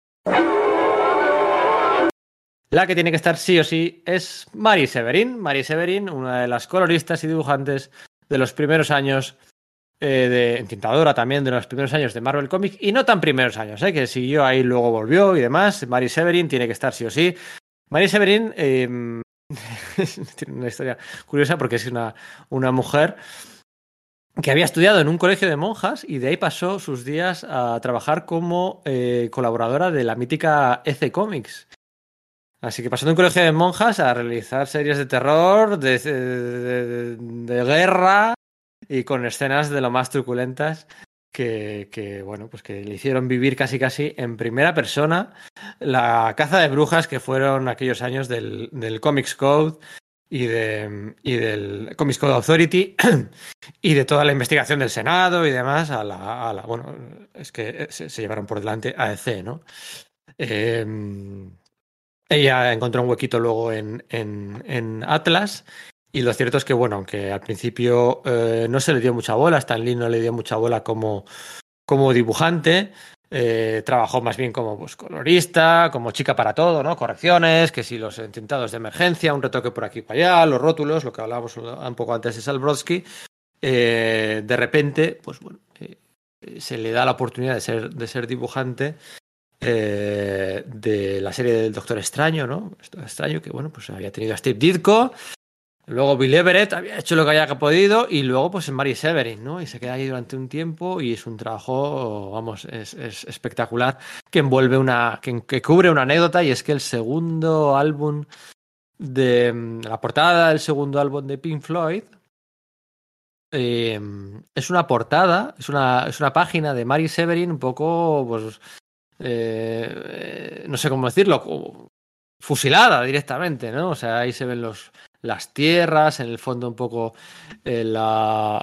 La que tiene que estar sí o sí es Mari Severin. Mari Severin, una de las coloristas y dibujantes de los primeros años eh, de entintadora también de los primeros años de Marvel Comics y no tan primeros años, eh, que siguió ahí, luego volvió y demás. Mari Severin tiene que estar sí o sí. Mari Severin eh, <laughs> tiene una historia curiosa porque es una, una mujer que había estudiado en un colegio de monjas y de ahí pasó sus días a trabajar como eh, colaboradora de la mítica EC Comics. Así que pasó de un colegio de monjas a realizar series de terror, de, de, guerra y con escenas de lo más truculentas que, que, bueno, pues que le hicieron vivir casi casi en primera persona la caza de brujas que fueron aquellos años del, del Comics Code y, de, y del Comics Code Authority <clears throat> y de toda la investigación del Senado y demás a la, a la bueno, es que se, se, llevaron por delante a EC, ¿no? Eh, ella encontró un huequito luego en, en, Atlas y lo cierto es que, bueno, aunque al principio eh, no se le dio mucha bola, Stan Lee no le dio mucha bola como, como dibujante, eh, trabajó más bien como pues, colorista, como chica para todo, ¿no? Correcciones, que si los intentados de emergencia, un retoque por aquí para allá, los rótulos, lo que hablábamos un poco antes de Salbrodsky. Eh, de repente, pues bueno, eh, se le da la oportunidad de ser, de ser dibujante eh, de la serie del Doctor Extraño, ¿no? Extraño que, bueno, pues había tenido a Steve Ditko, luego Bill Everett había hecho lo que había podido y luego pues en Mary Severin, ¿no? Y se queda ahí durante un tiempo y es un trabajo, vamos, es, es espectacular que envuelve una, que, que, cubre una anécdota y es que el segundo álbum de la portada del segundo álbum de Pink Floyd eh, es una portada, es una, es una página de Mary Severin un poco, pues, eh, no sé cómo decirlo, fusilada directamente, ¿no? O sea, ahí se ven los, las tierras, en el fondo un poco eh,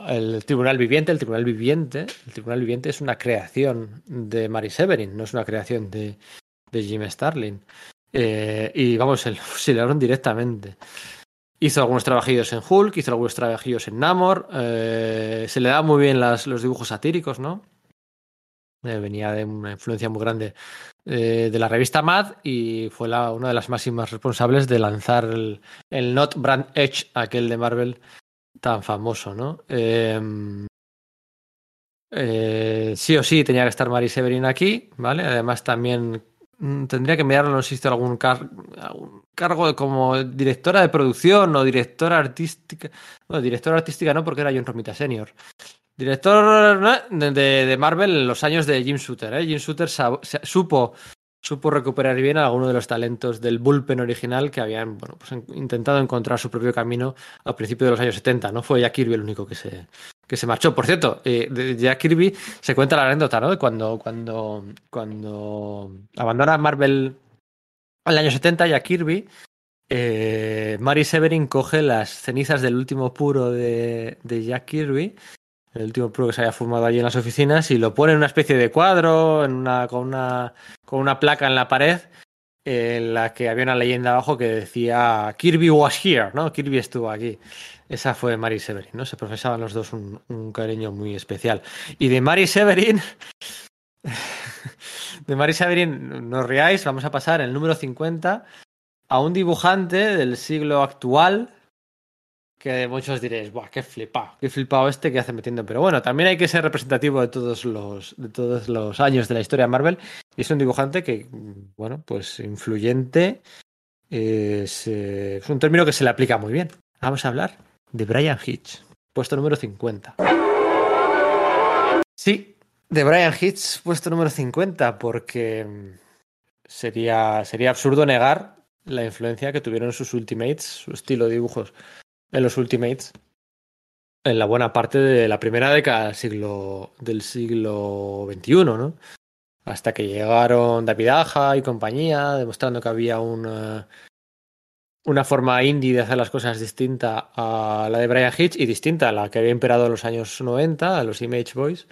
el tribunal viviente. El tribunal viviente, el tribunal viviente es una creación de Mary Severin, no es una creación de, de Jim Starlin. Eh, y vamos, se lo <laughs> fusilaron directamente. Hizo algunos trabajillos en Hulk, hizo algunos trabajillos en Namor. Se le da muy bien las, los dibujos satíricos, ¿no? Eh, venía de una influencia muy grande eh, de la revista Mad y fue una de las máximas responsables de lanzar el, Not Brand Edge, aquel de Marvel tan famoso, ¿no? Eh, sí o sí tenía que estar Mary Severin aquí, ¿vale? Además también mm, tendría que mirarlo, no existe algún, algún cargo como directora de producción o directora artística. Bueno, directora artística no, porque era John Romita Senior. Director de, Marvel en los años de Jim Shooter. ¿eh? Jim Shooter supo, supo recuperar bien a alguno de los talentos del bullpen original que habían bueno, pues, intentado encontrar su propio camino a principios de los años 70. No fue Jack Kirby el único que se, que se marchó. Por cierto, eh, Jack Kirby se cuenta la anécdota, ¿no? De cuando, cuando, cuando abandona Marvel en el año 70, Jack Kirby, eh, Mary Severin coge las cenizas del último puro de, de Jack Kirby el último puro que se había fumado allí en las oficinas y lo pone en una especie de cuadro, en una, con, una, con una placa en la pared en la que había una leyenda abajo que decía Kirby was here, ¿no? Kirby estuvo aquí. Esa fue Mary Severin, ¿no? Se profesaban los dos un, un cariño muy especial. Y de Mary Severin, <laughs> de Mary Severin, no os riáis, vamos a pasar el número 50 a un dibujante del siglo actual que muchos diréis, ¡buah, qué flipado! ¡Qué flipado este que hace metiendo! Pero bueno, también hay que ser representativo de todos los, de todos los años de la historia de Marvel. Y es un dibujante que, bueno, pues influyente. Es, eh, un término que se le aplica muy bien. Vamos a hablar de Brian Hitch, puesto número 50. Sí, de Brian Hitch, puesto número 50, porque sería, sería absurdo negar la influencia que tuvieron sus Ultimates, su estilo de dibujos en los Ultimates en la buena parte de la primera década del siglo, del siglo XXI, ¿no? Hasta que llegaron David Aja y compañía, demostrando que había una, una forma indie de hacer las cosas distinta a la de Brian Hitch y distinta a la que había imperado en los años 90, a los Image Boys.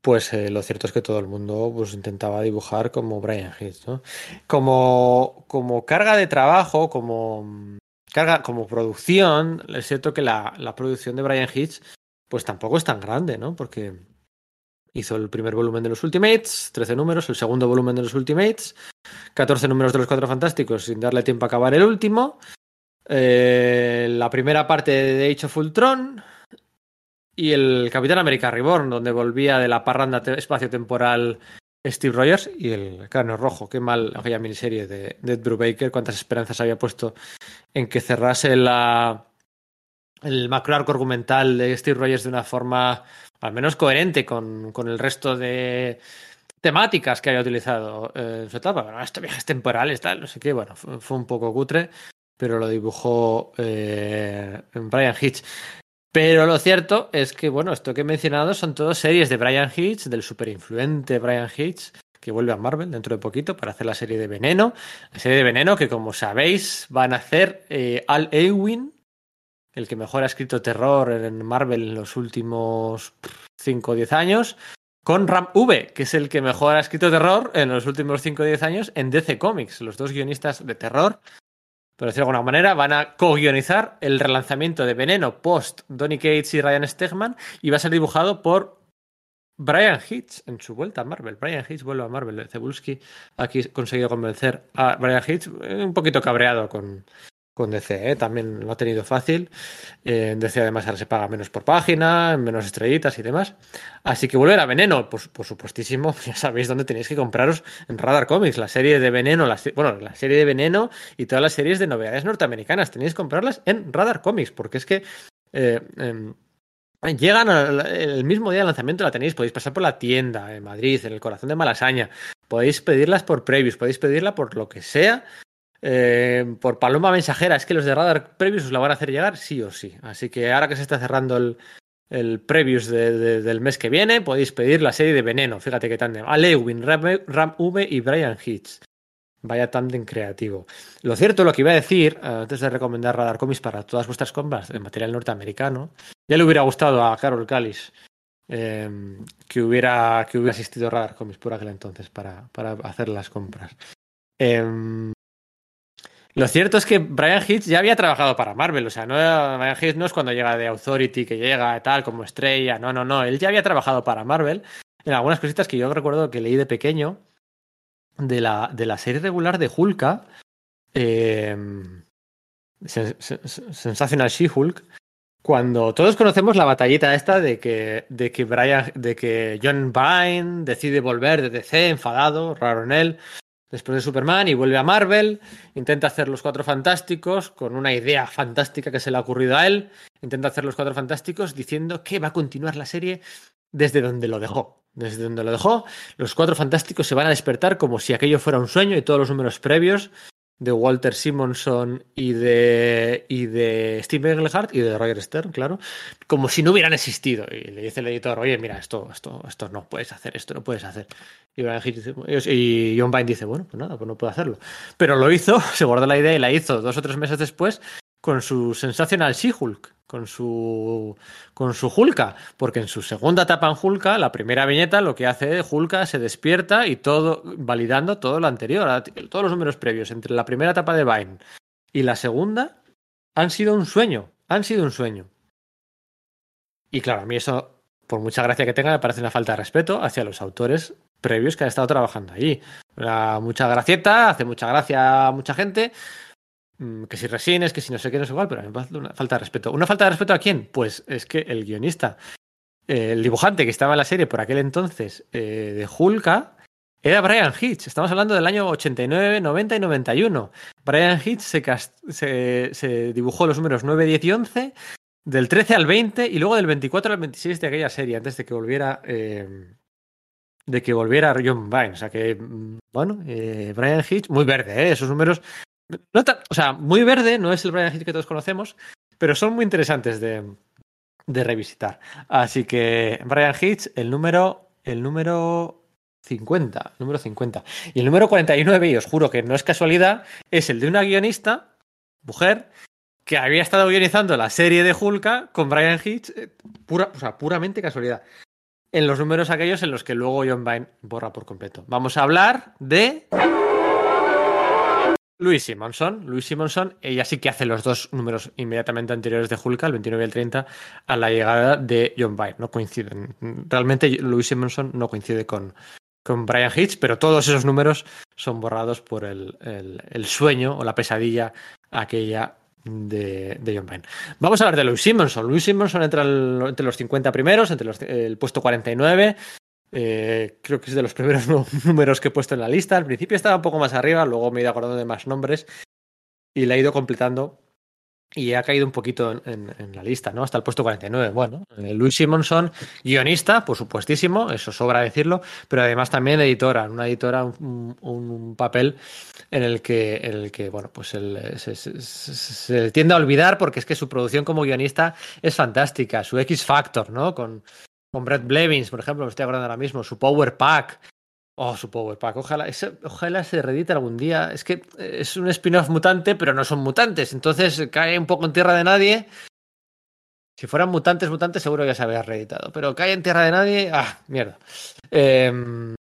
Pues eh, lo cierto es que todo el mundo pues, intentaba dibujar como Brian Hitch, ¿no? Como, como carga de trabajo, como carga como producción, es cierto que la, la, producción de Brian Hitch pues tampoco es tan grande, ¿no? Porque hizo el primer volumen de los Ultimates, 13 números, el segundo volumen de los Ultimates, 14 números de los Cuatro Fantásticos sin darle tiempo a acabar el último, eh, la primera parte de Age of Ultron y el Capitán América Reborn, donde volvía de la parranda espacio-temporal Steve Rogers y el Cráneo Rojo. Qué mal aquella miniserie de, de Ed Brubaker, cuántas esperanzas había puesto en que cerrase la, el macro arco argumental de Steve Rogers de una forma al menos coherente con, con el resto de temáticas que había utilizado eh, en su etapa. Bueno, estos viajes temporales, tal, no sé qué, bueno, fue, fue un poco cutre, pero lo dibujó eh, Brian Hitch. Pero lo cierto es que, bueno, esto que he mencionado son todas series de Brian Hitch, del super influente Brian Hitch, que vuelve a Marvel dentro de poquito para hacer la serie de Veneno. La serie de Veneno que, como sabéis, van a hacer eh, Al Ewing, el que mejor ha escrito terror en Marvel en los últimos 5 o 10 años, con Ram V, que es el que mejor ha escrito terror en los últimos 5 o 10 años en DC Comics, los dos guionistas de terror. Por decirlo de alguna manera, van a co-guionizar el relanzamiento de Veneno post Donny Cates y Ryan Stegman y va a ser dibujado por Brian Hitch en su vuelta a Marvel. Brian Hitch vuelve a Marvel. Cebulski aquí conseguido convencer a Brian Hitch, un poquito cabreado con, con DC, ¿eh? también lo ha tenido fácil. En DC además ahora se paga menos por página, menos estrellitas y demás. Así que volver a Veneno, pues por supuestísimo, <laughs> ya sabéis dónde tenéis que compraros en Radar Comics, la serie de Veneno, la, bueno, la serie de Veneno y todas las series de novedades norteamericanas. Tenéis que comprarlas en Radar Comics, porque es que eh, eh, llegan el mismo día de lanzamiento, la tenéis, podéis pasar por la tienda en Madrid, en el corazón de Malasaña, podéis pedirlas por previews, podéis pedirla por lo que sea eh, por paloma mensajera, es que los de Radar Previews os la van a hacer llegar sí o sí. Así que ahora que se está cerrando el, el Previews de, de, del mes que viene, podéis pedir la serie de Veneno. Fíjate que tándem. Alewin, Ram, Ram V y Brian Hitch. Vaya tándem creativo. Lo cierto, lo que iba a decir, antes de recomendar Radar Comics para todas vuestras compras de material norteamericano, ya le hubiera gustado a Carol Callis eh, que, hubiera, que hubiera asistido a Radar Comics por aquel entonces para, para hacer las compras. Eh, lo cierto es que Brian Hitch ya había trabajado para Marvel, o sea, no, Brian Hitch no es cuando llega de Authority, que llega tal como estrella, no, no, no, él ya había trabajado para Marvel en algunas cositas que yo recuerdo que leí de pequeño de la, de la serie regular de Hulka, eh, Sensational She-Hulk, cuando todos conocemos la batallita esta de que, de que Brian, de que John Byrne decide volver de DC enfadado, raro en él, después de Superman y vuelve a Marvel, intenta hacer los Cuatro Fantásticos con una idea fantástica que se le ha ocurrido a él, intenta hacer los Cuatro Fantásticos diciendo que va a continuar la serie desde donde lo dejó. Desde donde lo dejó, los Cuatro Fantásticos se van a despertar como si aquello fuera un sueño y todos los números previos de Walter Simonson y de, y de Steve Englehart y de Roger Stern, claro, como si no hubieran existido. Y le dice el editor, oye, mira, esto, esto, esto no puedes hacer, esto no puedes hacer. Y, John Vine dice, bueno, pues nada, pues no puedo hacerlo. Pero lo hizo, <laughs> se guardó la idea y la hizo dos o tres meses después con su Sensational She-Hulk, con su con su Hulka, porque en su segunda etapa en Hulka, la primera viñeta lo que hace Hulka se despierta y todo validando todo lo anterior, todos los números previos entre la primera etapa de Vine y la segunda han sido un sueño, han sido un sueño. Y claro, a mí eso por mucha gracia que tenga, me parece una falta de respeto hacia los autores previos que han estado trabajando allí. mucha gracieta, hace mucha gracia a mucha gente, que si resines, que si no sé qué, no es igual, pero a mí me parece una falta de respeto. ¿Una falta de respeto a quién? Pues es que el guionista, el dibujante que estaba en la serie por aquel entonces eh, de Hulka, era Brian Hitch. Estamos hablando del año 89, 90 y 91. Brian Hitch se dibujó los números 9, 10 y 11 del 13 al 20 y luego del 24 al 26 de aquella serie, antes de que volviera. Eh, de que volviera John Vine. O sea que, mm, bueno, eh, Brian Hitch, muy verde, ¿eh? esos números. O sea, muy verde, no es el Brian Hitch que todos conocemos, pero son muy interesantes de, de revisitar. Así que, Brian Hitch, el número. El número 50, número 50. Y el número 49, y os juro que no es casualidad, es el de una guionista, mujer, que había estado guionizando la serie de Hulka con Brian Hitch, eh, pura, o sea, puramente casualidad. En los números aquellos en los que luego John Vine borra por completo. Vamos a hablar de. Louis Simonson. Louis Simonson, ella sí que hace los dos números inmediatamente anteriores de Hulka, el 29 y el 30, a la llegada de John Vine. No coinciden. Realmente Louis Simonson no coincide con, con Brian Hitch, pero todos esos números son borrados por el, el sueño o la pesadilla aquella de, John Payne. Vamos a hablar de Louis Simonson. Louis Simonson entra entre los 50 primeros, entre los, el puesto 49. Eh, creo que es de los primeros <laughs> números que he puesto en la lista. Al principio estaba un poco más arriba, luego me he ido acordando de más nombres y la he ido completando y ha caído un poquito en, la lista, ¿no? Hasta el puesto 49. Bueno, eh, Louis Simonson, guionista, por supuestísimo, eso sobra decirlo, pero además también editora, una editora, un, papel en el que, el que bueno, pues se, tiende a olvidar porque es que su producción como guionista es fantástica, su X Factor, ¿no? Con, con Brett Blevins, por ejemplo, me estoy acordando ahora mismo, su Power Pack, Oh, su Power Pack. Ojalá, ojalá se redite algún día. Es que es un spin-off mutante, pero no son mutantes. Entonces cae un poco en tierra de nadie. Si fueran mutantes, mutantes, seguro ya se habría reeditado. Pero cae en tierra de nadie. Ah, mierda. Em,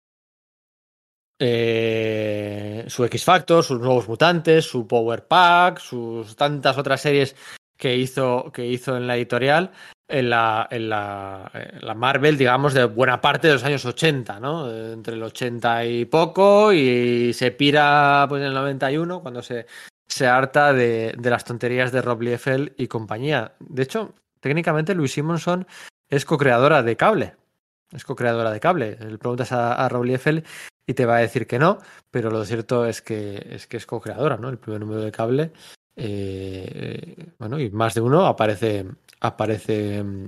eh, su X Factor, sus nuevos mutantes, su Power Pack, sus tantas otras series que hizo, que hizo en la editorial en la, en la, la, Marvel, digamos, de buena parte de los años 80, ¿no? Entre el 80 y poco y se pira pues, en el 91 cuando se, se harta de, de las tonterías de Rob Liefeld y compañía. De hecho, técnicamente Louis Simonson es co-creadora de Cable. Es co-creadora de Cable. Le preguntas a, a Rob Liefeld y te va a decir que no, pero lo cierto es que es, que es co-creadora, ¿no? El primer número de Cable. Eh, bueno, y más de uno aparece aparece mm,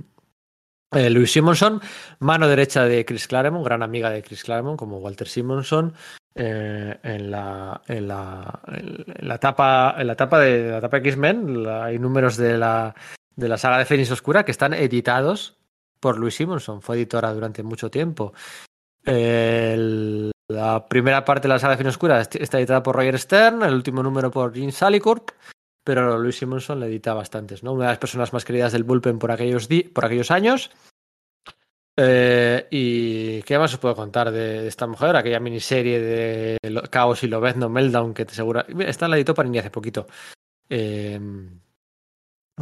eh, Louis Simonson, mano derecha de Chris Claremont, gran amiga de Chris Claremont, como Walter Simonson, eh, en, la, en, la, la, etapa, en la etapa de la X-Men, hay números de la, de la saga de Fénix Oscura que están editados por Louis Simonson, fue editora durante mucho tiempo. la primera parte de la saga de Fénix Oscura está editada por Roger Stern, el último número por Gene Salicorp pero Luis Simonson le edita bastantes, ¿no? Una de las personas más queridas del bullpen por aquellos, por aquellos años. Eh, ¿Y qué más os puedo contar de, esta mujer? Aquella miniserie de Caos y Lobezno Meltdown que te asegura. Esta la editó Panini hace poquito. Eh,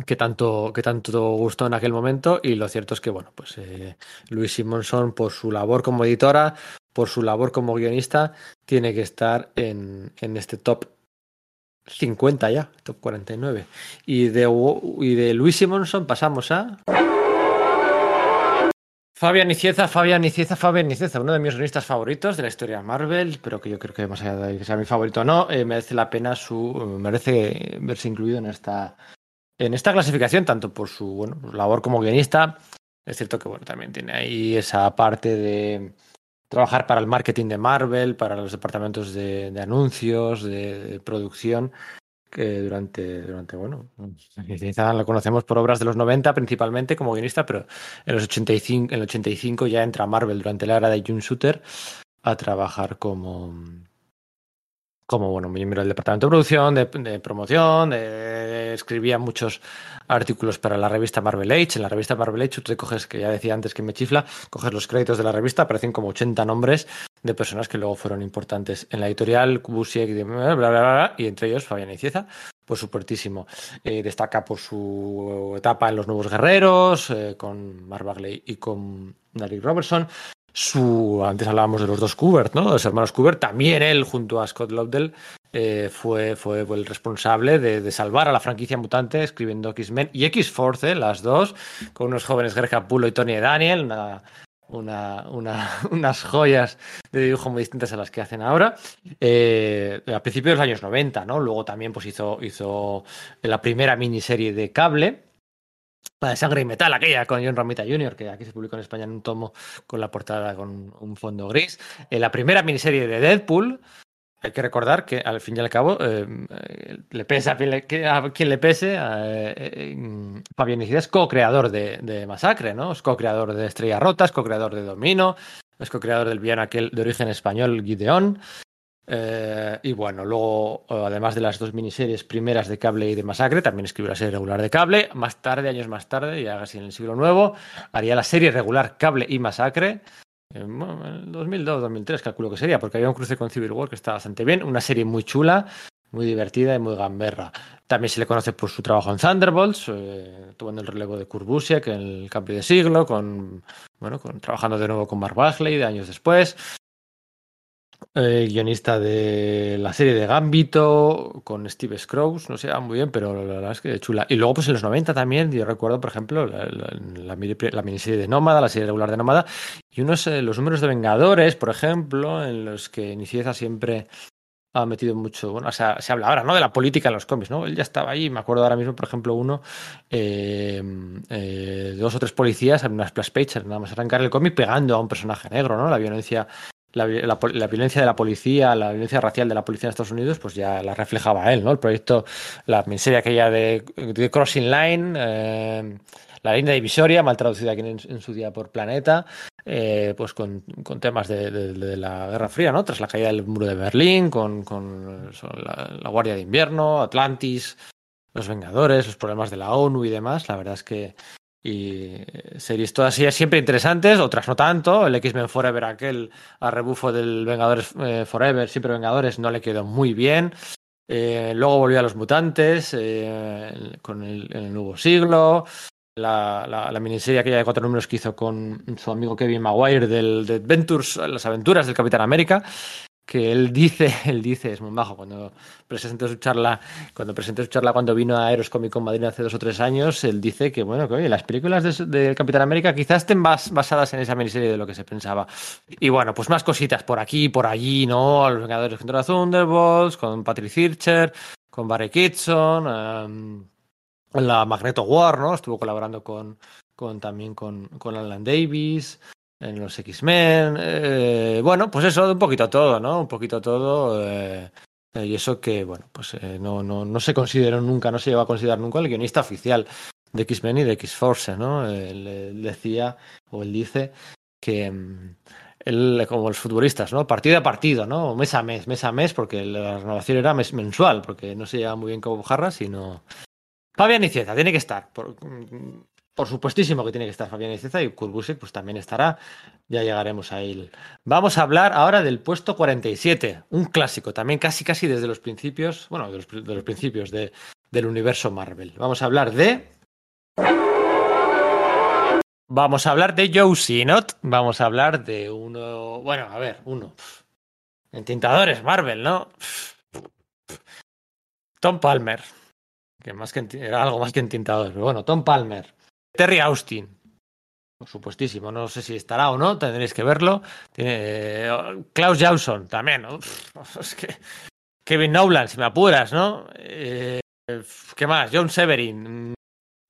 que tanto, que tanto gustó en aquel momento. Y lo cierto es que, bueno, pues eh, Luis Simonson, por su labor como editora, por su labor como guionista, tiene que estar en, en este top 50 ya, top 49. Y de, y de Luis Simonson pasamos a. Fabián Nicieza, Fabián Nicieza, Fabián Nicieza, uno de mis guionistas favoritos de la historia Marvel, pero que yo creo que más allá de que sea mi favorito o no, eh, merece la pena su. merece verse incluido en esta. en esta clasificación, tanto por su bueno, labor como guionista. Es cierto que bueno, también tiene ahí esa parte de trabajar para el marketing de Marvel, para los departamentos de, anuncios, de, producción, que durante, durante bueno, lo conocemos por obras de los 90 principalmente como guionista, pero en los 85, en el 85 ya entra Marvel durante la era de June Shooter a trabajar como como bueno, miembro del departamento de producción, de, promoción, escribía muchos artículos para la revista Marvel Age. En la revista Marvel Age, tú te coges, que ya decía antes que me chifla, coges los créditos de la revista, aparecen como 80 nombres de personas que luego fueron importantes en la editorial, Kubusiek, bla, bla, bla, y entre ellos Fabián Icieza, pues supuertísimo. Eh, destaca por su etapa en Los Nuevos Guerreros, eh, con Mark Bagley y con Derek Robertson. Su, antes hablábamos de los dos Kubert, ¿no? Los hermanos Kubert, también él, junto a Scott Lobdell, eh, fue, fue, el responsable de, salvar a la franquicia mutante escribiendo X-Men y X-Force, las dos, con unos jóvenes Greg Capullo y Tony Daniel, una, una, <laughs> unas joyas de dibujo muy distintas a las que hacen ahora. Eh, a principios de los años 90, ¿no? Luego también pues, hizo, hizo la primera miniserie de cable de Sangre y Metal, aquella con John Romita Jr., que aquí se publicó en España en un tomo con la portada con un fondo gris. Eh, la primera miniserie de Deadpool. Hay que recordar que al fin y al cabo eh, le pese a quien le, pese, eh, Fabián es co-creador de, Masacre, ¿no? Es co-creador de Estrellas Rotas, co-creador de Domino, es co-creador del villano aquel de origen español, Gideon. Eh, y bueno, luego, eh, además de las dos miniseries primeras de Cable y de Masacre, también escribió la serie regular de Cable. Más tarde, años más tarde, ya casi en el siglo nuevo, haría la serie regular Cable y Masacre. En 2002-2003 calculo que sería, porque había un cruce con Civil War que está bastante bien. Una serie muy chula, muy divertida y muy gamberra. También se le conoce por su trabajo en Thunderbolts, eh, tomando el relevo de Kurt Busiek en el cambio de siglo, con, bueno, con, trabajando de nuevo con Mark Bagley de años después. Eh, guionista de la serie de Gambito con Steve Scrooge, no sé, ah, muy bien, pero la verdad es que chula. Y luego, pues en los 90 también, yo recuerdo, por ejemplo, la, miniserie de Nómada, la serie regular de Nómada, y unos, eh, los números de Vengadores, por ejemplo, en los que Nicieza siempre ha metido mucho, bueno, o sea, se habla ahora, ¿no? De la política en los cómics, ¿no? Él ya estaba ahí, me acuerdo ahora mismo, por ejemplo, uno, eh, dos o tres policías en una splash page, nada más arrancar el cómic pegando a un personaje negro, ¿no? La violencia la, violencia de la policía, la violencia racial de la policía de Estados Unidos, pues ya la reflejaba él, ¿no? El proyecto, la miniserie aquella de, de Crossing Line, eh, la línea divisoria, mal traducida aquí en, su día por Planeta, eh, pues con, con temas de, de, la Guerra Fría, ¿no? Tras la caída del muro de Berlín, con, con la, Guardia de Invierno, Atlantis, los Vengadores, los problemas de la ONU y demás. La verdad es que y series todas ellas siempre interesantes, otras no tanto. El X-Men Forever, aquel a rebufo del Vengadores eh, Forever, siempre Vengadores, no le quedó muy bien. Eh, luego volvió a los mutantes eh, con el, nuevo siglo. La, la, miniserie aquella de cuatro números que hizo con su amigo Kevin Maguire del de Adventures, las aventuras del Capitán América, que él dice, <laughs> él dice, es muy bajo, cuando presentó su charla, cuando presentó su charla cuando vino a Eros Comic Con Madrid hace dos o tres años, él dice que bueno, que oye, las películas de, Capitán América quizás estén más basadas en esa miniserie de lo que se pensaba. Y bueno, pues más cositas por aquí, por allí, ¿no? Los Vengadores contra Thunderbolts, con Patrick Zircher, con Barry Kitson, um, la Magneto War, ¿no? Estuvo colaborando con, con también con, con Alan Davis en los X-Men. Eh, bueno, pues eso, un poquito todo, ¿no? Un poquito todo. Eh, y eso que, bueno, pues eh, no, no, no se consideró nunca, no se llegó a considerar nunca el guionista oficial de X-Men y de X-Force, ¿no? Él, decía, o él dice, que mm, él, como los futbolistas, ¿no? Partido a partido, ¿no? Mes a mes, mes a mes, porque la renovación era mes, mensual, porque no se lleva muy bien como Jarra, sino... Fabián Icieta, tiene que estar. Por, mm, por supuestísimo que tiene que estar Fabián Iceza y Kurbusek pues también estará. Ya llegaremos a él. Vamos a hablar ahora del puesto 47, un clásico también casi casi desde los principios, bueno, de los, principios de, del universo Marvel. Vamos a hablar de Vamos a hablar de Joe Sinot, vamos a hablar de uno, bueno, a ver, uno. Entintadores Marvel, ¿no? Tom Palmer, que más que era algo más que entintador, pero bueno, Tom Palmer Terry Austin. Por supuestísimo, no sé si estará o no, tendréis que verlo. Eh, Klaus Jausson también. <laughs> Que, Kevin Nolan, si me apuras, ¿no? Eh, ¿Qué más? John Severin.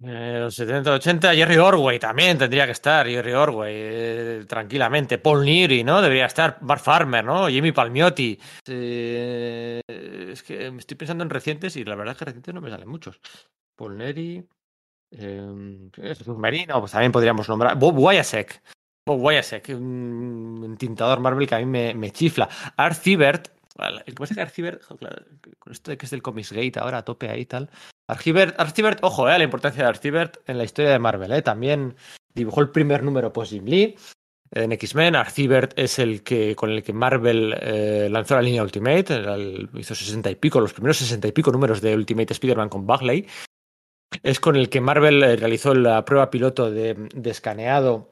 Eh, los 70-80, Jerry Orway también tendría que estar, Jerry Orway, tranquilamente. Paul Neary, ¿no? Debería estar. Mark Farmer, ¿no? Jimmy Palmiotti. es que me estoy pensando en recientes y la verdad es que recientes no me salen muchos. Paul Neary. <laughs> Eh, submarino, pues también podríamos nombrar. Bob Wyasek. Bob Wyasek, un tintador Marvel que a mí me, chifla. Art Thibert, El que pasa que Archibert, claro, con esto de que es del Comics Gate ahora a tope ahí y tal. Archibert, Archibert ojo, eh, la importancia de Archibert en la historia de Marvel, eh. También dibujó el primer número post Jim Lee en X-Men. Archibert es el que con el que Marvel eh, lanzó la línea Ultimate, hizo sesenta y pico, los primeros sesenta y pico números de Ultimate Spider-Man con Bagley. Es con el que Marvel eh, realizó la prueba piloto de, escaneado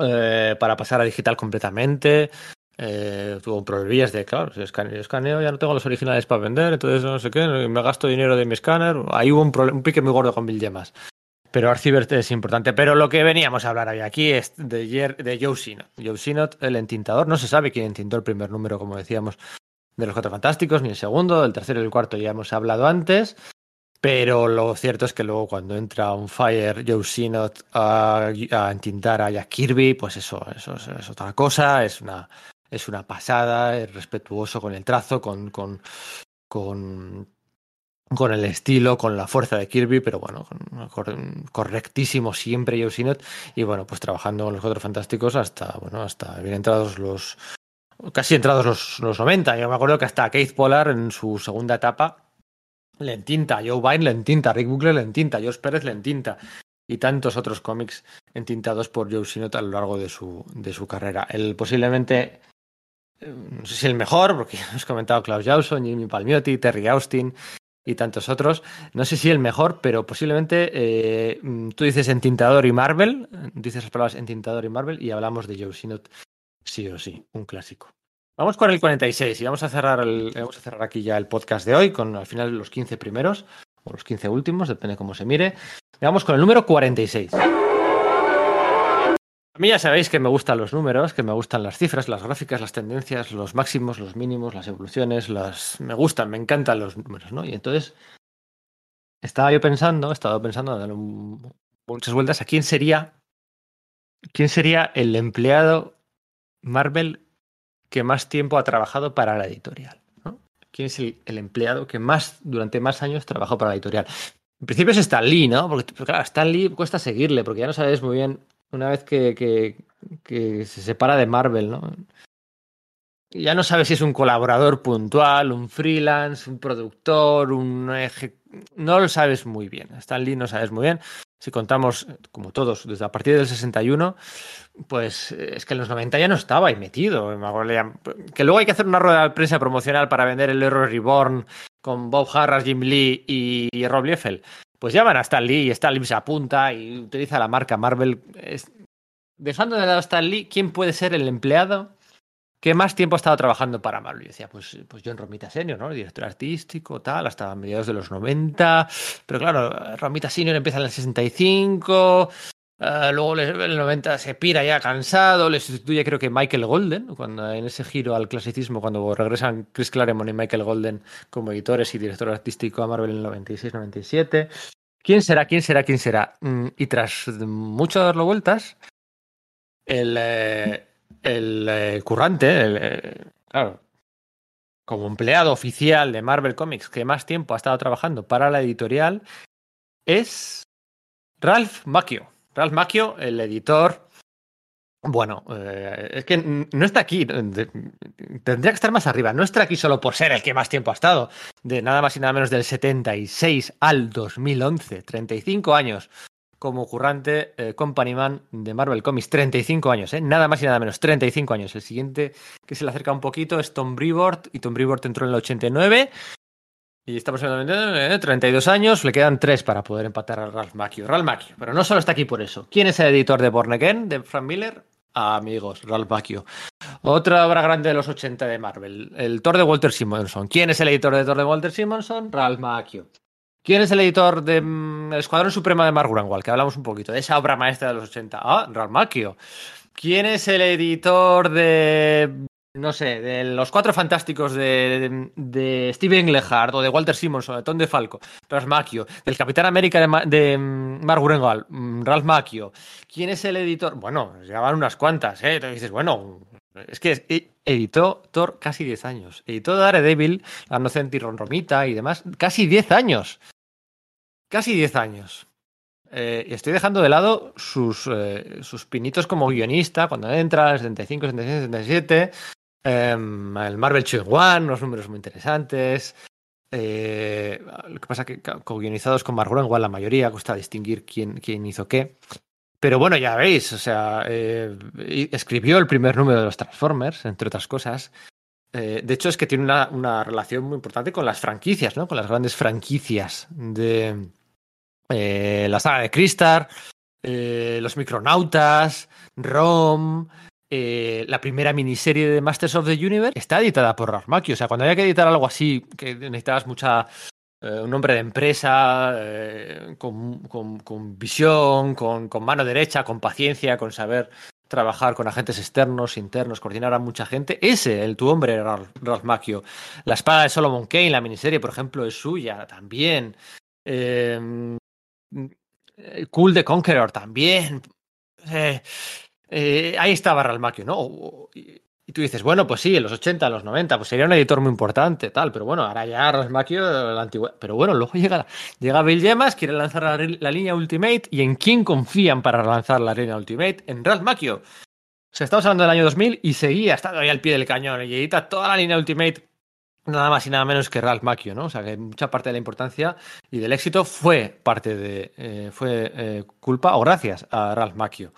eh, para pasar a digital completamente. Eh, tuvo problemillas de, claro, si escaneo, escaneo, ya no tengo los originales para vender, entonces no sé qué, me gasto dinero de mi escáner. Ahí hubo un, un pique muy gordo con Bill Gemas. Pero Arcibert es importante. Pero lo que veníamos a hablar hoy aquí es de, de Joe Sinot. Joe Sinot, el entintador. No se sabe quién entintó el primer número, como decíamos, de los Cuatro Fantásticos, ni el segundo. El tercero y el cuarto ya hemos hablado antes. Pero lo cierto es que luego cuando entra un Fire, Joe Sinot a, a entintar a Jack Kirby, pues eso, eso, es otra cosa. Es una, es una pasada, es respetuoso con el trazo, con, con, con el estilo, con la fuerza de Kirby, pero bueno, correctísimo siempre Joe Sinot y bueno, pues trabajando con los Cuatro Fantásticos hasta, bueno, hasta bien entrados los, casi entrados los, los 90. Yo me acuerdo que hasta Keith Pollard en su segunda etapa le entinta, Joe Byrne le entinta, Rick Buckler le entinta, Josh Pérez le entinta y tantos otros cómics entintados por Joe Sinot a lo largo de su, de su carrera. El posiblemente, no sé si el mejor, porque <laughs> ya hemos comentado Klaus Jawson, Jimmy Palmiotti, Terry Austin, y tantos otros. No sé si el mejor, pero posiblemente eh, tú dices entintador y Marvel, dices las palabras entintador y Marvel y hablamos de Joe Sinot sí o sí, un clásico. Vamos con el 46 y vamos a cerrar el, vamos a cerrar aquí ya el podcast de hoy con al final los 15 primeros o los 15 últimos, depende cómo se mire. Vamos con el número 46. A mí ya sabéis que me gustan los números, que me gustan las cifras, las gráficas, las tendencias, los máximos, los mínimos, las evoluciones, las me gustan, me encantan los números, ¿no? Y entonces estaba yo pensando, he estado pensando, dando muchas vueltas a quién sería quién sería el empleado Marvel que más tiempo ha trabajado para la editorial. ¿Quién es el, empleado que más durante más años trabajó para la editorial? En principio es Stan Lee, ¿no? Porque, claro, Stan Lee cuesta seguirle, porque ya no sabes muy bien una vez que, que, que, se separa de Marvel, ¿no? Ya no sabes si es un colaborador puntual, un freelance, un productor, un eje... No lo sabes muy bien. Stan Lee no sabes muy bien. Si contamos, como todos, desde a partir del 61, pues es que en los 90 ya no estaba ahí metido. Que luego hay que hacer una rueda de prensa promocional para vender el Hero Reborn con Bob Harras, Jim Lee y Rob Liefeld pues llaman a Stan Lee y Stan Lee se apunta y utiliza la marca Marvel. Dejando de lado a Stan Lee, ¿quién puede ser el empleado que más tiempo ha estado trabajando para Marvel? Yo decía, pues, pues John Romita Senior, ¿no? Director artístico, tal, hasta mediados de los 90. Pero claro, Romita Senior empieza en el 65. Uh, luego en el 90 se pira ya cansado, le sustituye creo que Michael Golden, cuando en ese giro al clasicismo, cuando regresan Chris Claremont y Michael Golden como editores y director artístico a Marvel en el 96-97. ¿Quién será? ¿Quién será? ¿Quién será? Mm, y tras mucho darlo vueltas, el, eh, eh, currante, el, eh, claro, como empleado oficial de Marvel Comics que más tiempo ha estado trabajando para la editorial, es Ralph Macchio. Ralph Macchio, el editor. Bueno, eh, es que no está aquí. Tendría que estar más arriba. No está aquí solo por ser el que más tiempo ha estado. De nada más y nada menos del 76 al 2011. 35 años como currante eh, company man de Marvel Comics. 35 años, ¿eh? Nada más y nada menos. 35 años. El siguiente que se le acerca un poquito es Tom Brevoort. Y Tom Brevoort entró en el 89. Y estamos en el 32 años, le quedan 3 para poder empatar a Ralph Macchio. Ralph Macchio, pero no solo está aquí por eso. ¿Quién es el editor de Born Again, de Frank Miller? Amigos, Ralph Macchio. Otra obra grande de los 80 de Marvel, el Thor de Walter Simonson. ¿Quién es el editor de Thor de Walter Simonson? Ralph Macchio. ¿Quién es el editor de mm, El Escuadrón Supremo de Mark Grunwald? Que hablamos un poquito de esa obra maestra de los 80. Ah, Ralph Macchio. ¿Quién es el editor de no sé, de los cuatro fantásticos de, de, Steve Englehart o de Walter Simonson, de Tom DeFalco, Ralph Macchio, del Capitán América de, de mm, Mark Grunwald, mm, Ralph Macchio. ¿Quién es el editor? Bueno, llegaban unas cuantas, ¿eh? Entonces dices, bueno, es que e, editó Thor casi 10 años. Editó Daredevil, La Nocenti Ron Romita y demás, casi 10 años. Casi 10 años. Eh, estoy dejando de lado sus, eh, sus pinitos como guionista, cuando entra, el 75, 76, 77 Em, el Marvel Children One, unos números muy interesantes. Eh, lo que pasa es que co-guionizados con Marvel igual la mayoría, cuesta distinguir quién, quién hizo qué. Pero bueno, ya veis, o sea, eh, escribió el primer número de los Transformers, entre otras cosas. Eh, de hecho, es que tiene una, una, relación muy importante con las franquicias, ¿no? Con las grandes franquicias de la saga de Crystar, los Micronautas, Rom, eh, la primera miniserie de Masters of the Universe está editada por Macchio. O sea, cuando había que editar algo así, que necesitabas mucha eh, un nombre de empresa, eh, con, con, visión, con, con, mano derecha, con paciencia, con saber trabajar con agentes externos, internos, coordinar a mucha gente. Ese, el tu hombre, Ralph, Macchio. La espada de Solomon Kane, la miniserie, por ejemplo, es suya también. Eh, cool the Conqueror también. Eh, eh, ahí estaba Ralmaquio, ¿no? Y, tú dices, bueno, pues sí, en los 80, en los 90, pues sería un editor muy importante, tal, pero bueno, ahora ya Ralmaquio, la antigua. Pero bueno, luego llega, llega Bill Gemas, quiere lanzar la, la, línea Ultimate, ¿y en quién confían para lanzar la línea Ultimate? En Ralmaquio. O sea, estamos hablando del año 2000 y seguía, estando ahí al pie del cañón, y edita toda la línea Ultimate nada más y nada menos que Ralph Macchio, ¿no? O sea, que mucha parte de la importancia y del éxito fue parte de, eh, fue eh, culpa o gracias a Ralph Macchio.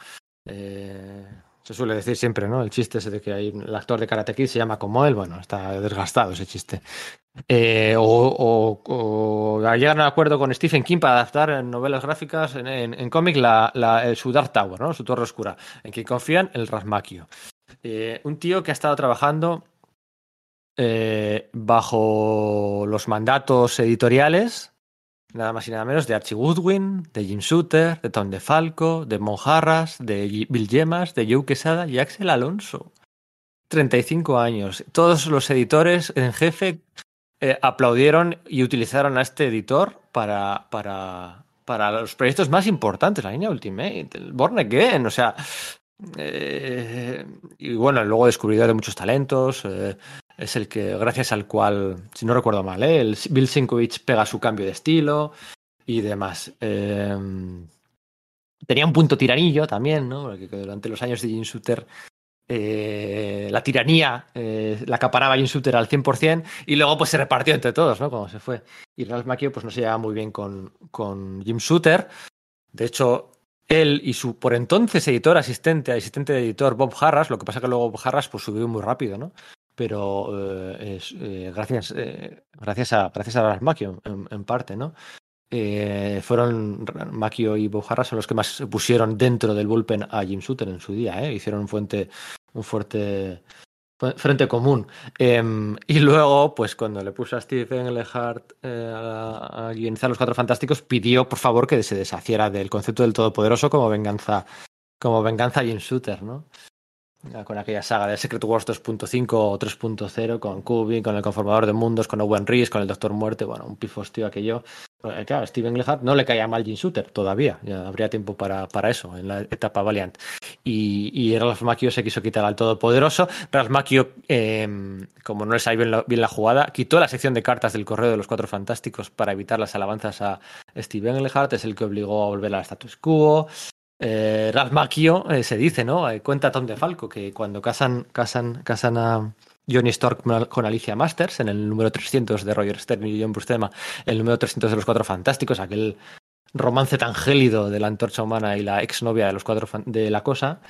Eh, se suele decir siempre, ¿no? El chiste ese de que hay, el actor de Karate Kid se llama como él, bueno, está desgastado ese chiste. Eh, o, o, llegan a un acuerdo con Stephen King para adaptar en novelas gráficas, en, en, cómic, la, su Dark Tower, ¿no? Su Torre Oscura, en quien confían el Ralph Macchio. Eh, un tío que ha estado trabajando bajo los mandatos editoriales, nada más y nada menos, de Archie Goodwin, de Jim Shooter, de Tom DeFalco, de Mon Harras, de Bill Gemas, de Joe Quesada y Axel Alonso. 35 años. Todos los editores en jefe eh, aplaudieron y utilizaron a este editor para, para, para los proyectos más importantes, la línea Ultimate, el Born o sea, eh, y bueno, luego descubridor de muchos talentos, eh, es el que, gracias al cual, si no recuerdo mal, ¿eh? el Bill Sinkovich pega su cambio de estilo y demás. Eh, tenía un punto tiranillo también, ¿no? Porque durante los años de Jim Shooter eh, la tiranía la acaparaba Jim Shooter al 100% y luego pues se repartió entre todos, ¿no? Cuando se fue. Y Ralph Macchio pues no se llevaba muy bien con, con Jim Shooter. De hecho, él y su por entonces editor, asistente, asistente de editor Bob Harras, lo que pasa que luego Bob Harras pues subió muy rápido, ¿no? pero eh, eh, gracias, eh, gracias a gracias a Macchio en, parte, ¿no? Fueron Macchio y Bojarra son los que más pusieron dentro del bullpen a Jim Shooter en su día, ¿eh? hicieron un fuente un fuerte frente común. Eh, y luego, pues cuando le puso a Stephen Lehart eh, a, a guionizar Los Cuatro Fantásticos, pidió por favor que se deshaciera del concepto del Todopoderoso como venganza, como venganza Jim Shooter, ¿no? Con aquella saga de Secret Wars 2.5 o 3.0 con Kubin, con el conformador de mundos, con Owen Reese, con el Doctor Muerte, bueno, un pifostio aquello. Claro, Steven Glehart no le caía mal Jim Shooter todavía, habría tiempo para, para eso en la etapa Valiant. Y, y Ralph Macchio se quiso quitar al Todopoderoso. Ralph Macchio, eh, como no le salió bien la, bien la, jugada, quitó la sección de cartas del correo de los Cuatro Fantásticos para evitar las alabanzas a Steven Glehart, es el que obligó a volver al status quo. Eh, Ralph Macchio eh, se dice, ¿no? Eh, cuenta Tom DeFalco que cuando casan, casan, casan a Johnny Stork con Alicia Masters en el número 300 de Roger Stern y John Buscema, el número 300 de los Cuatro Fantásticos, aquel romance tan gélido de la antorcha humana y la exnovia de los cuatro de la cosa,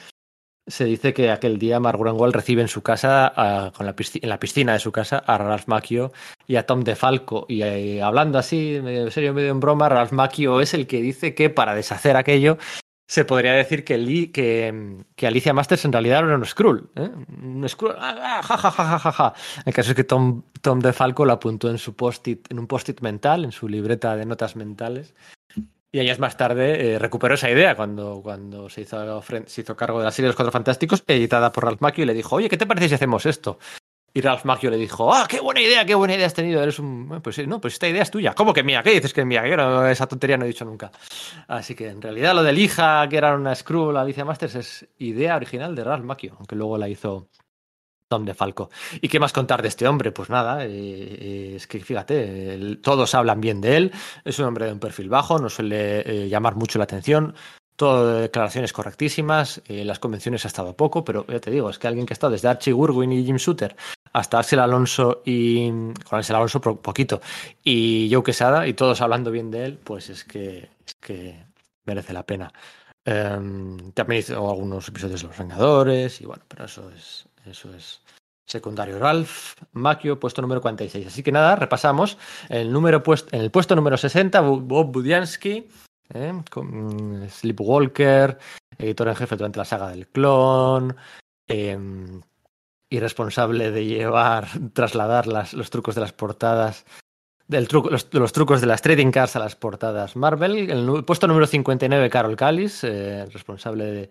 se dice que aquel día Mark Grunwald recibe en su casa, con la en la piscina de su casa, a Ralph Macchio y a Tom DeFalco. Y eh, hablando así, medio serio, medio en broma, Ralph Macchio es el que dice que para deshacer aquello se podría decir que, Alicia Masters en realidad era un Skrull. ¿eh? Un Skrull. Ja, ja. El caso es que Tom, Tom DeFalco lo apuntó en su post-it, en un post-it mental, en su libreta de notas mentales. Y años más tarde eh, recuperó esa idea cuando, cuando se, hizo, se hizo cargo de la serie los Cuatro Fantásticos, editada por Ralph Macchio, y le dijo, oye, ¿qué te parece si hacemos esto? Y Ralph Macchio le dijo, ah, qué buena idea, qué buena idea has tenido. Eres un. Pues no, pues esta idea es tuya. ¿Cómo que mía? ¿Qué dices que es mía? Yo esa tontería no he dicho nunca. Así que en realidad lo del hija, que era una Skrull, Alicia Masters, es idea original de Ralph Macchio, aunque luego la hizo Tom DeFalco. ¿Y qué más contar de este hombre? Pues nada, eh, es que fíjate, todos hablan bien de él. Es un hombre de un perfil bajo, no suele eh, llamar mucho la atención todo declaraciones correctísimas, eh, las convenciones ha estado poco, pero ya te digo, es que alguien que ha estado desde Archie Goodwin y Jim Shooter hasta Axel Alonso y con Axel Alonso poquito y Joe Quesada y todos hablando bien de él, pues es que, es que merece la pena. Um, también hizo algunos episodios de Los Vengadores y bueno, pero eso es, eso es secundario. Ralph Macchio, puesto número 46. Así que nada, repasamos. El número puesto, en el puesto número 60, Bob Budiansky, ¿eh? mm, Sleepwalker, editor en jefe durante la saga del clon. Y responsable de llevar, <laughs> trasladar los trucos de las portadas, del truco, los, los, trucos de las trading cards a las portadas Marvel. El, puesto número 59, Carol Callis, eh, responsable de,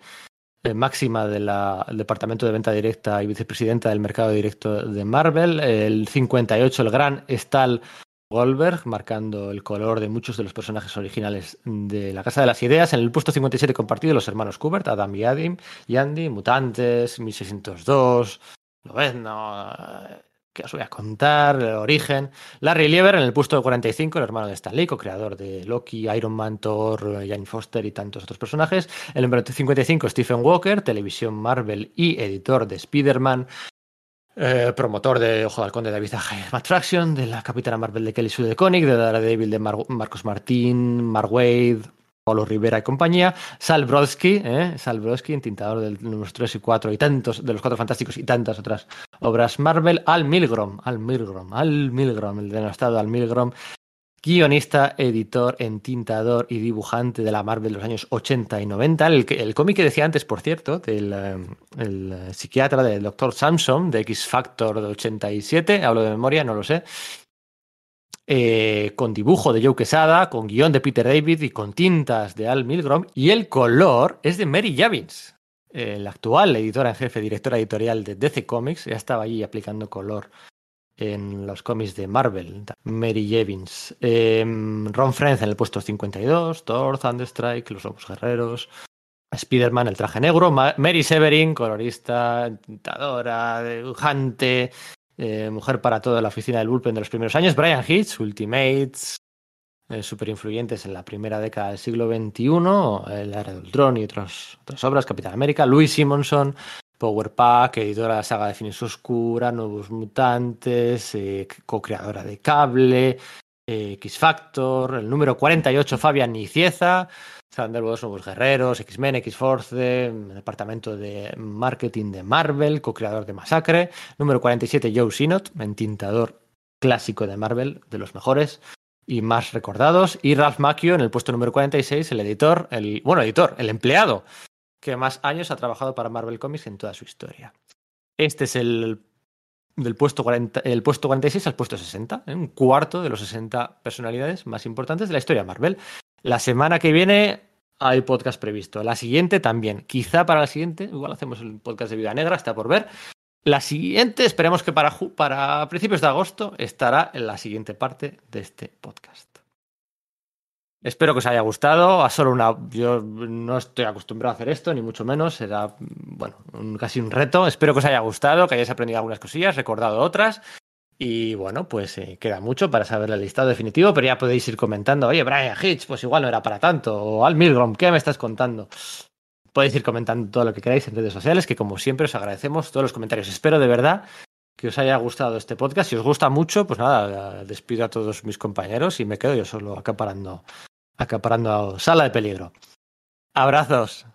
de máxima del Departamento de Venta Directa y vicepresidenta del Mercado Directo de Marvel. El 58, el gran Stal Goldberg, marcando el color de muchos de los personajes originales de la Casa de las Ideas. En el puesto 57 compartido, los hermanos Kubert, Adam y Adim, y Andy, Mutantes, 1602, lo ves, no. ¿Qué os voy a contar? El origen. Larry Lieber en el puesto 45, el hermano de Stan Lee, co-creador de Loki, Iron Man, Thor, Jane Foster y tantos otros personajes. El número 55, Stephen Walker, televisión Marvel y editor de Spider-Man. Eh, promotor de Ojo del Conde de David Attraction, de la Capitana Marvel de Kelly Sue de Koenig, de Daredevil de Mar Marcos Martín, Mark Wade, Paulo Rivera y compañía, Sal Brodsky, ¿eh? Sal Brodsky, entintador del número 3 y 4 y tantos de los Cuatro Fantásticos y tantas otras obras Marvel, Al Milgrom, Al Milgrom, Al Milgrom, el denostado Al Milgrom, guionista, editor, entintador y dibujante de la Marvel de los años 80 y 90. El, el cómic que decía antes, por cierto, del eh, el psiquiatra del Dr. Samson de X Factor de 87, hablo de memoria, no lo sé, eh, con dibujo de Joe Quesada, con guion de Peter David y con tintas de Al Milgrom. Y el color es de Mary Javins, la actual editora en jefe, directora editorial de DC Comics. Ya estaba allí aplicando color en los cómics de Marvel. Mary Javins. Eh, Ron Frenz en el puesto 52, Thor, Thunderstrike, Los Lobos Guerreros. Spider-Man, el traje negro, Mary Severin, colorista, tintadora, dibujante, eh, mujer para toda la oficina del bullpen de los primeros años, Brian Hitch, Ultimates, eh, influyentes en la primera década del siglo XXI, El Era del Tron y otras, otras obras, Capitán América, Louis Simonson, Power Pack, editora de la saga de Fines Oscura, Nuevos Mutantes, eh, co-creadora de Cable, eh, X Factor, el número 48, Fabian Nicieza, Thunderbolts, Nuevos Guerreros, X-Men, X-Force, Departamento de Marketing de Marvel, co-creador de Masacre. Número 47, Joe Sinot, entintador clásico de Marvel, de los mejores y más recordados. Y Ralph Macchio en el puesto número 46, el editor, el, bueno, editor, el empleado que más años ha trabajado para Marvel Comics en toda su historia. Este es el del puesto, 40, el puesto 46 al puesto 60, ¿eh? un cuarto de los 60 personalidades más importantes de la historia de Marvel. La semana que viene hay podcast previsto. La siguiente también. Quizá para la siguiente, igual hacemos el podcast de Vida Negra, está por ver. La siguiente, esperemos que para, para principios de agosto estará en la siguiente parte de este podcast. Espero que os haya gustado. A solo una. Yo no estoy acostumbrado a hacer esto, ni mucho menos. Será, bueno, casi un reto. Espero que os haya gustado, que hayáis aprendido algunas cosillas, recordado otras. Y bueno, pues eh, queda mucho para saber el listado definitivo, pero ya podéis ir comentando, oye, Brian Hitch, pues igual no era para tanto, o Al Milgrom, ¿qué me estás contando? Podéis ir comentando todo lo que queráis en redes sociales, que como siempre os agradecemos todos los comentarios. Espero de verdad que os haya gustado este podcast. Si os gusta mucho, pues nada, despido a todos mis compañeros y me quedo yo solo acaparando, acaparando sala de peligro. Abrazos.